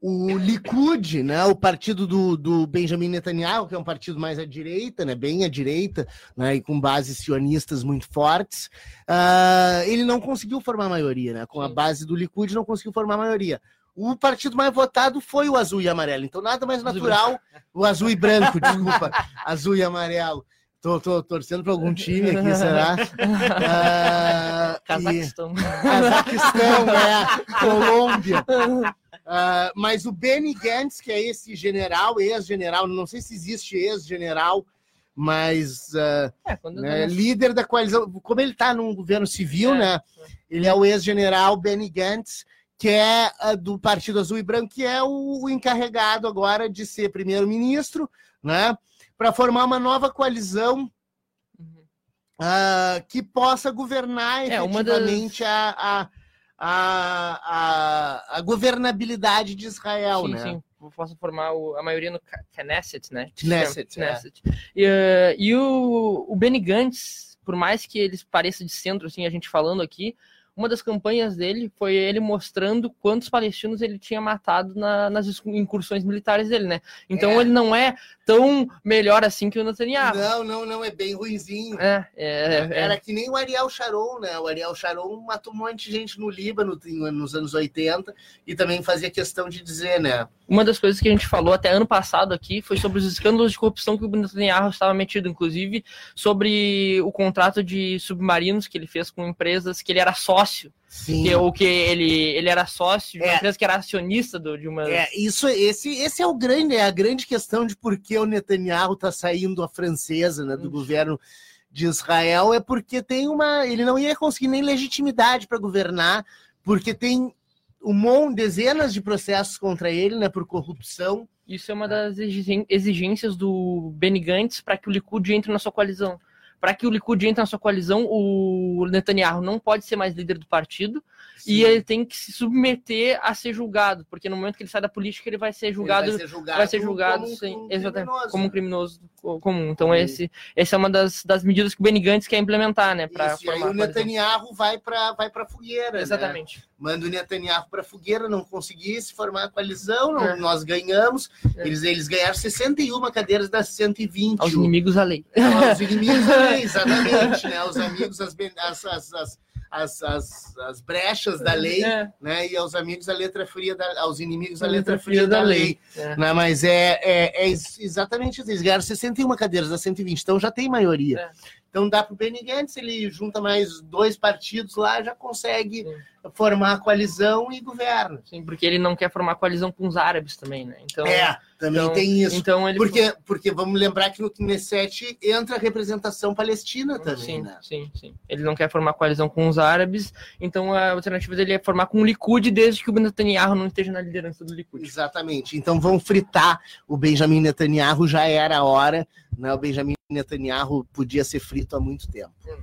o Likud, né, o partido do, do Benjamin Netanyahu, que é um partido mais à direita, né, bem à direita, né, e com bases sionistas muito fortes, ah, ele não conseguiu formar maioria, né? Com a base do Likud não conseguiu formar maioria. O partido mais votado foi o azul e amarelo. Então, nada mais natural. O azul e branco, desculpa. *laughs* azul e amarelo. Tô, tô torcendo para algum time aqui, será? *laughs* Ah, e- Cazaquistão. Cazaquistão, *laughs* é. Colômbia. Ah, mas o Benny Gantz, que é esse general, ex-general, não sei se existe ex-general, mas ah, É, né, líder da coalizão, como ele está num governo civil, É. né? Ele é o ex-general Benny Gantz, que é ah, do Partido Azul e Branco, que é o, o encarregado agora de ser primeiro-ministro, né? Para formar uma nova coalizão Uhum. ah, que possa governar É, uma das- efetivamente a, a, a, a, governabilidade de Israel, sim, né? sim. Posso formar o- a maioria no Knesset, né? Knesset, é. Knesset. E, eh, e o, o Benny Gantz, por mais que ele pareça de centro, assim, a gente falando aqui, uma das campanhas dele foi ele mostrando quantos palestinos ele tinha matado na- nas incursões militares dele, né? Então É. ele não é tão melhor assim que o Netanyahu. Não, não, não, é bem ruinzinho. É, é, é. Era que nem o Ariel Sharon, né? O Ariel Sharon matou um monte de gente no Líbano nos anos 80 e também fazia questão de dizer, né? Uma das coisas que a gente falou até ano passado aqui foi sobre os escândalos de corrupção que o Netanyahu estava metido, inclusive sobre o contrato de submarinos que ele fez com empresas que ele era sócio sócio, Sim. que, ou que ele, ele era sócio de uma É. empresa que era acionista do- de uma. É, isso, esse, esse é o grande, é a grande questão de por que o Netanyahu está saindo a francesa, né, do Hum. governo de Israel, é porque tem uma, ele não ia conseguir nem legitimidade para governar, porque tem um monte, dezenas de processos contra ele, né, por corrupção. Isso é uma das exigências do Benny Gantz para que o Likud entre na sua coalizão. Para que o Likud entre na sua coalizão, o Netanyahu não pode ser mais líder do partido e ele tem que se submeter a ser julgado, porque no momento que ele sai da política, ele vai ser julgado, vai ser julgado, vai ser julgado como um- sem- um criminoso. como um criminoso co- comum. Então, Uhum. esse, essa é uma das, das medidas que o Benny Gantz quer implementar, né? Para Isso, e aí o Netanyahu vai para vai a fogueira. né? Exatamente. Manda o Netanyahu para fogueira, não conseguisse formar a coalizão, não- É. nós ganhamos. É. Eles, eles ganharam 61 cadeiras das 120. Aos inimigos a lei. Aos inimigos, né? *laughs* exatamente, né? Os amigos, as, as, as, as, as, as- as brechas da lei, É, né? E aos amigos a letra fria, da, aos inimigos a letra fria da lei. É. Né? Mas é, é, é ex- exatamente isso. Eles ganharam 61 cadeiras das 120, então já tem maioria. É. Então dá para o Benny Gantz, ele junta mais dois partidos lá, já consegue Sim. formar a coalizão e governa. Sim, porque ele não quer formar coalizão com os árabes também, né? Então, é, também então- tem isso. Então ele Porque, porque vamos lembrar que no Knesset entra a representação palestina também, sim, né? sim, sim. Ele não quer formar coalizão com os árabes, então a alternativa dele é formar com o Likud desde que o Netanyahu não esteja na liderança do Likud. Exatamente. Então vão fritar o Benjamin Netanyahu, já era a hora, né? O Benjamin Netanyahu podia ser frito há muito tempo. Hum.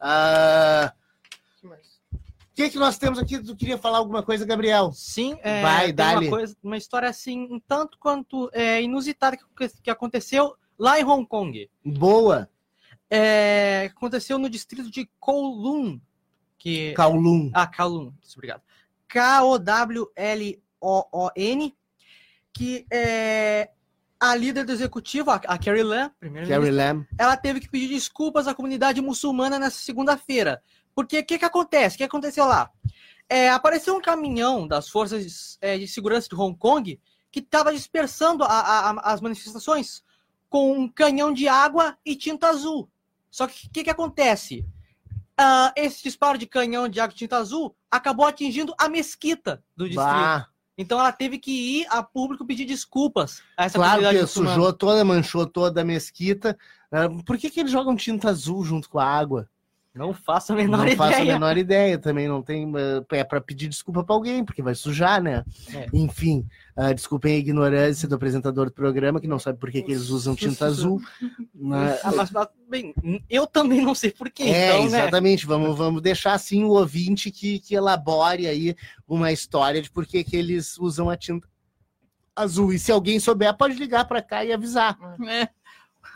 Mais? O que, que nós temos aqui? Tu queria falar alguma coisa, Gabriel? Sim, é, Vai, tem dá-lhe. uma coisa, uma história assim, um tanto quanto é, inusitada que, que aconteceu lá em Hong Kong. Boa, É, aconteceu no distrito de Kowloon, que Kowloon. Ah, Kowloon, obrigado. K-O-W-L-O-O-N, que é a líder do executivo, a, a Carrie Lam, primeira Carrie Lam. ela teve que pedir desculpas à comunidade muçulmana nessa segunda-feira. Porque o que, que acontece? O que aconteceu lá? É, apareceu um caminhão das forças é, de segurança de Hong Kong que estava dispersando a- a- a- as manifestações com um canhão de água e tinta azul. Só que o que, que acontece? Ah, esse disparo de canhão de água e tinta azul acabou atingindo a mesquita do distrito. Bah, Então ela teve que ir a público pedir desculpas a essa claro que sujou toda, manchou toda a mesquita. Ah, Por que, que eles jogam tinta azul junto com a água? Não faço a menor não faço a ideia. menor ideia também. Não tem. eh, É para pedir desculpa para alguém, porque vai sujar, né? É. Enfim, ah, desculpem a ignorância do apresentador do programa, que não sabe por que, que eles usam tinta azul. né? Ah, mas, mas, bem, eu também não sei porquê, É, então, né? exatamente. Vamos, vamos deixar assim o ouvinte que, que elabore aí uma história de por que, que eles usam a tinta azul. E se alguém souber, pode ligar para cá e avisar. É.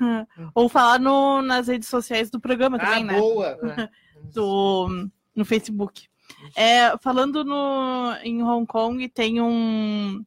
*laughs* Ou falar no, nas redes sociais do programa também, né? Ah, boa. *laughs* do, no Facebook. É, falando no, em Hong Kong, tem um.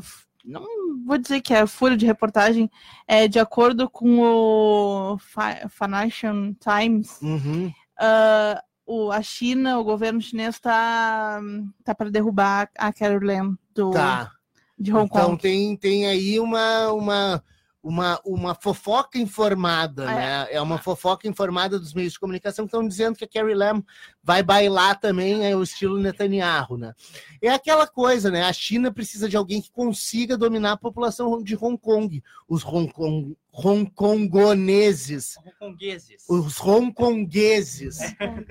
f- não vou dizer que é furo de reportagem, é de acordo com o Fi- Financial Times, Uhum. ah, o, a China, o governo chinês está tá para derrubar a Carrie Lam do, Tá. de Hong Então Kong. tem, tem aí uma, uma, uma, uma fofoca informada, É. né? É uma fofoca informada dos meios de comunicação que estão dizendo que a Carrie Lam vai bailar também é o estilo Netanyahu, né? É aquela coisa, né? A China precisa de alguém que consiga dominar a população de Hong Kong. Os Hong, Kong, Hong Kongoneses, Hongkongueses. os hongkongueses.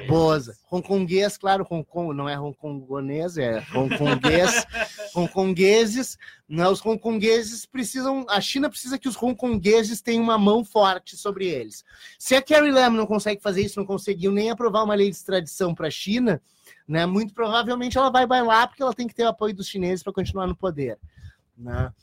Boza. Hongkonguês, claro, Hong Kong não é hongkongonês, é hongkonguês. *laughs* hongkongueses, né? Os hongkongueses precisam, a China precisa que os hongkongueses tenham uma mão forte sobre eles. Se a Carrie Lam não consegue fazer isso, não conseguiu nem aprovar uma lei de extradição para a China, né? Muito provavelmente ela vai bailar porque ela tem que ter o apoio dos chineses para continuar no poder, né?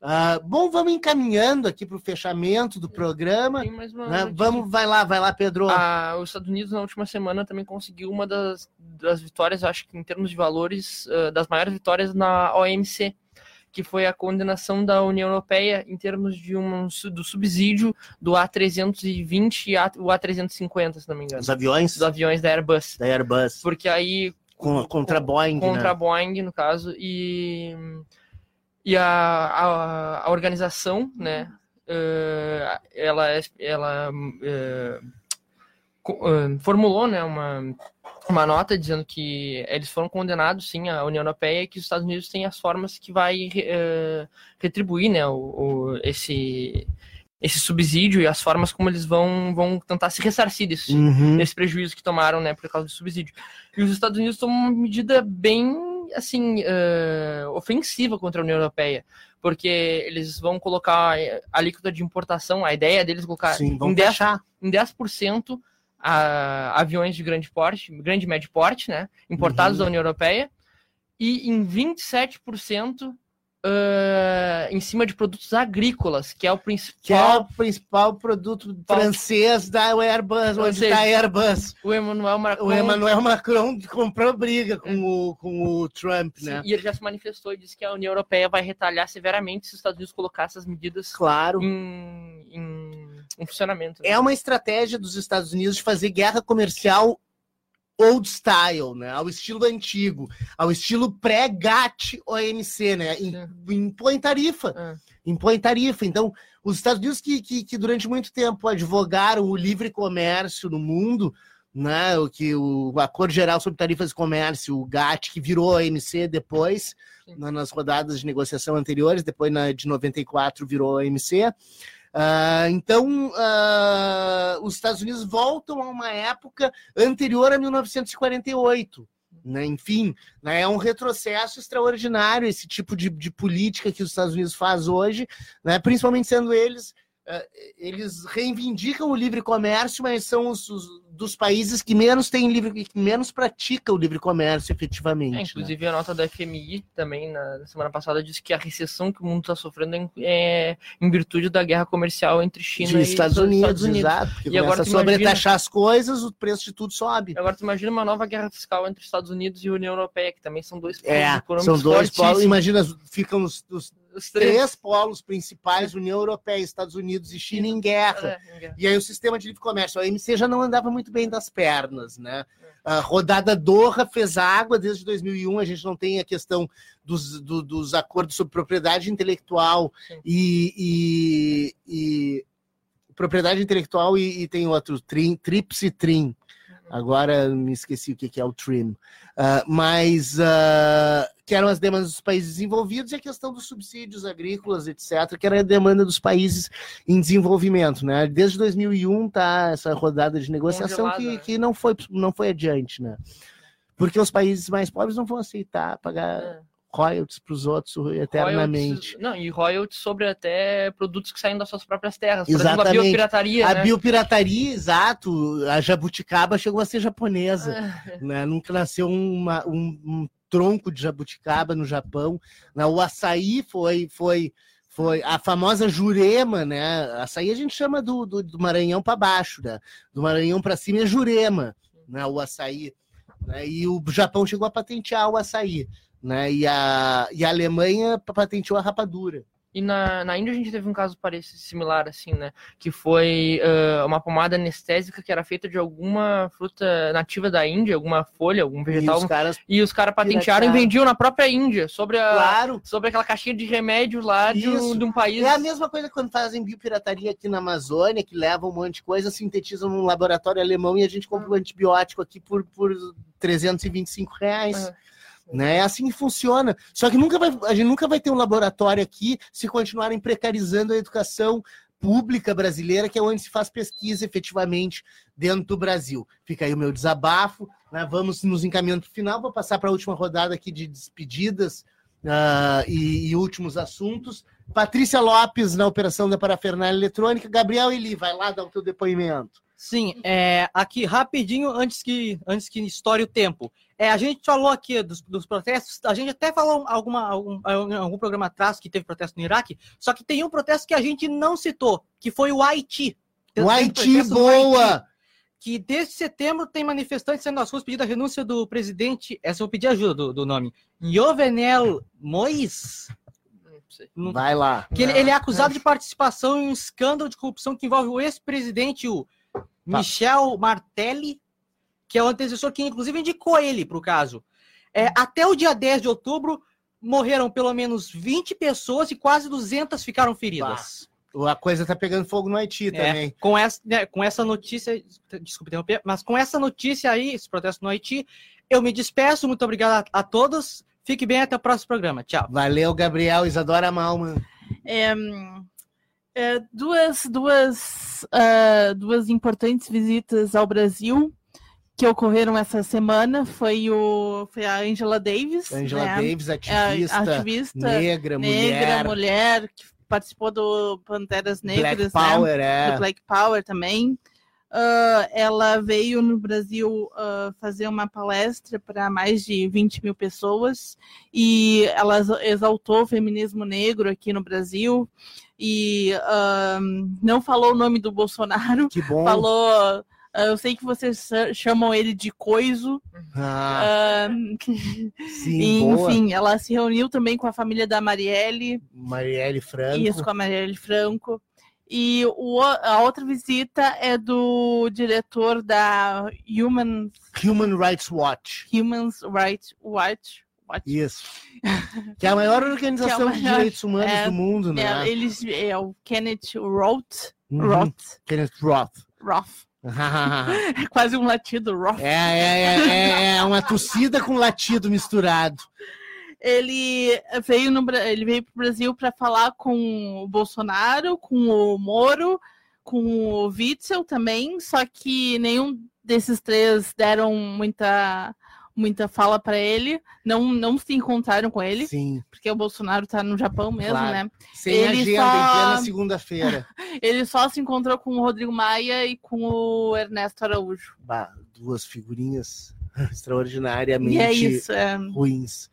Ah, bom, vamos encaminhando aqui para o fechamento do programa. Né? Vamos, vai lá, vai lá, Pedro. Ah, os Estados Unidos na última semana também conseguiu uma das, das vitórias, acho que em termos de valores, ah, das maiores vitórias na OMC, que foi a condenação da União Europeia em termos de um do subsídio do A320 e A- o A350, se não me engano, Os aviões dos aviões da Airbus. da Airbus Porque aí com, contra a Boeing, contra a né? Boeing, no caso, e, e a, a, a organização, né, eh, ela, ela eh, co- eh, formulou, né, uma, uma nota dizendo que eles foram condenados, sim, à União Europeia e que os Estados Unidos têm as formas que vai retribuir né, o, o- esse, esse subsídio e as formas como eles vão, vão tentar se ressarcir desse, Uhum. desse prejuízo que tomaram né, por causa do subsídio. E os Estados Unidos tomam uma medida bem assim eh, ofensiva contra a União Europeia, porque eles vão colocar eh, a alíquota de importação, a ideia deles é colocar Sim, em vamos 10 fechar. em 10% a aviões de grande porte, grande e médio porte, né, importados Uhum. da União Europeia, e em 27% ah, em cima de produtos agrícolas, que é o Que é principal. o principal produto francês da Airbus, Ou onde está a Airbus. O Emmanuel Macron. O Emmanuel Macron comprou briga com, o, com o Trump, Sim, né? E ele já se manifestou e disse que a União Europeia vai retalhar severamente se os Estados Unidos colocar essas medidas Claro. em, em, em funcionamento. né? É uma estratégia dos Estados Unidos de fazer guerra comercial old style, né? Ao estilo antigo, ao estilo pré-GATT OMC, né? Im- Impõe tarifa. É. Impõe tarifa. Então, os Estados Unidos que, que, que durante muito tempo advogaram o livre comércio no mundo, né? O que o Acordo Geral sobre Tarifas de Comércio, o GATT, que virou OMC depois, Sim. na- nas rodadas de negociação anteriores, depois na, de 94 virou OMC. Ah, então, ah, os Estados Unidos voltam a uma época anterior a 1948. Né? Enfim, né? é um retrocesso extraordinário esse tipo de, de política que os Estados Unidos faz hoje, né? principalmente sendo eles. Ah, eles reivindicam o livre comércio, mas são os, os- dos países que menos têm livre, que menos praticam o livre comércio efetivamente. É, né? inclusive a nota da FMI também na, na semana passada disse que a recessão que o mundo está sofrendo é, é em virtude da guerra comercial entre China e Estados os Unidos, exato. E agora imagina- sobretaxar as coisas, o preço de tudo sobe. Agora tu imagina uma nova guerra fiscal entre Estados Unidos e União Europeia, que também são dois É, econômicos são dois polos. Imagina, ficam os, os Os três. três polos principais, União Europeia, Estados Unidos e China, em guerra. É. E aí o sistema de livre comércio, a OMC já não andava muito bem das pernas, né? A rodada Doha fez água desde 2001, a gente não tem a questão dos, do- dos acordos sobre propriedade intelectual e, e- e- propriedade intelectual e, e tem outro, trim, TRIPS e TRIM. Agora me esqueci o que é o TRIM. Ah, mas ah, que eram as demandas dos países desenvolvidos e a questão dos subsídios agrícolas, etc., que era a demanda dos países em desenvolvimento. Né? Desde 2001 tá essa rodada de negociação que, né? que não, foi, não foi adiante. Né? Porque os países mais pobres não vão aceitar pagar É. royalties para os outros eternamente. Royalties- não, e royalties sobre até produtos que saem das suas próprias terras. Por exemplo, a Exatamente. biopirataria, A né? biopirataria, exato, a jabuticaba chegou a ser japonesa. É. né? Nunca nasceu uma- um, um tronco de jabuticaba no Japão. né? O açaí foi, foi, foi a famosa jurema, né? Açaí a gente chama do, do, do Maranhão para baixo, né? Do Maranhão para cima é jurema, né? O açaí. Né? E o Japão chegou a patentear o açaí. Né? E, a, e a Alemanha patenteou a rapadura. E na, na Índia a gente teve um caso parecido, similar, assim, né? Que foi ah, uma pomada anestésica que era feita de alguma fruta nativa da Índia, alguma folha, algum E vegetal. os caras, E os caras patentearam e vendiam na própria Índia, sobre, a, claro, sobre aquela caixinha de remédio lá de um, de um país. É a mesma coisa quando fazem biopirataria aqui na Amazônia, que levam um monte de coisa, sintetizam num laboratório alemão e a gente compra o antibiótico aqui por, por 325 reais. É. Né? É assim que funciona. Só que nunca vai, a gente nunca vai ter um laboratório aqui se continuarem precarizando a educação pública brasileira, que é onde se faz pesquisa efetivamente dentro do Brasil. Fica aí o meu desabafo. né? Vamos nos encaminhando para o final. Vou passar para a última rodada aqui de despedidas ah, e, e últimos assuntos. Patrícia Lopes na operação da parafernália eletrônica. Gabriel Eli, vai lá dar o teu depoimento. Sim, é, aqui rapidinho, antes que, antes que estoure o tempo. É, a gente falou aqui dos, dos protestos, a gente até falou alguma, algum, em algum programa atrás que teve protesto no Iraque, só que tem um protesto que a gente não citou, que foi o Haiti. Tem- O Haiti, no Haiti, boa! que desde setembro tem manifestantes saindo nas ruas pedindo a renúncia do presidente, essa eu vou pedir ajuda do, do nome, Jovenel Mois, Vai lá. que ele, ele é acusado de participação em um escândalo de corrupção que envolve o ex-presidente, o Michel Martelli, que é o antecessor que inclusive indicou ele para o caso. É, até o dia 10 de outubro, morreram pelo menos 20 pessoas e quase 200 ficaram feridas. A coisa tá pegando fogo no Haiti É, também. com, essa, né, com essa notícia, desculpe interromper, mas com essa notícia aí, esse protesto no Haiti, eu me despeço. Muito obrigado a, a todos. Fique bem até o próximo programa. Tchau. Valeu, Gabriel, Isadora Malman. É, é, duas, duas, ah, duas importantes visitas ao Brasil que ocorreram essa semana foi, o, foi a Angela Davis, Angela né? Davis, É, ativista, ativista negra, negra, mulher, mulher, que participou do Panteras Black Negras, né? Power, é. do Black Power também. Ah, ela veio no Brasil ah, fazer uma palestra para mais de 20 mil pessoas e ela exa- exaltou o feminismo negro aqui no Brasil e não falou o nome do Bolsonaro, Que bom. falou. ah, eu sei que vocês cha- chamam ele de coiso. Ah, ah, sim, *laughs* boa. enfim, ela se reuniu também com a família da Marielle, Marielle Franco. isso, com a Marielle Franco. E o, a outra visita é do diretor da Human, Human Rights Watch. Human Rights Watch. Watch. Isso. Que é a maior organização *laughs* é a de maior- direitos humanos é, do mundo, né? É, eles, é o Kenneth Roth. Uhum. Roth. Kenneth Roth. Roth. É *laughs* *laughs* quase um latido, Roth. é, é, é, é, é uma tossida com latido misturado. Ele veio no ele veio para o Brasil para falar com o Bolsonaro, com o Moro, com o Witzel também, só que nenhum desses três deram muita muita fala para ele, não não se encontraram com ele, Sim. porque o Bolsonaro está no Japão mesmo, Claro. né? Sem Ele agenda, só- em plena segunda-feira. *laughs* Ele só se encontrou com o Rodrigo Maia e com o Ernesto Araújo. Bah, duas figurinhas *laughs* extraordinariamente é isso, é. ruins.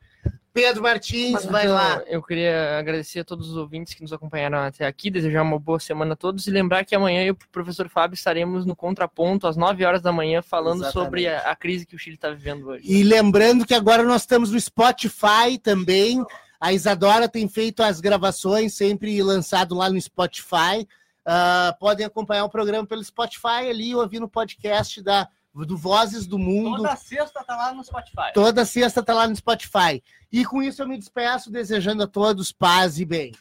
Pedro Martins, Mas, vai então, lá. Eu queria agradecer a todos os ouvintes que nos acompanharam até aqui, desejar uma boa semana a todos e lembrar que amanhã eu e o professor Fábio estaremos no Contraponto às 9 horas da manhã falando Exatamente. sobre a, a crise que o Chile está vivendo hoje. E lembrando que agora nós estamos no Spotify também. A Isadora tem feito as gravações, sempre lançado lá no Spotify. Ah, podem acompanhar o programa pelo Spotify ali, ouvir no podcast da, do Vozes do Mundo. Toda sexta tá lá no Spotify. Toda sexta tá lá no Spotify. E com isso eu me despeço, desejando a todos paz e bem.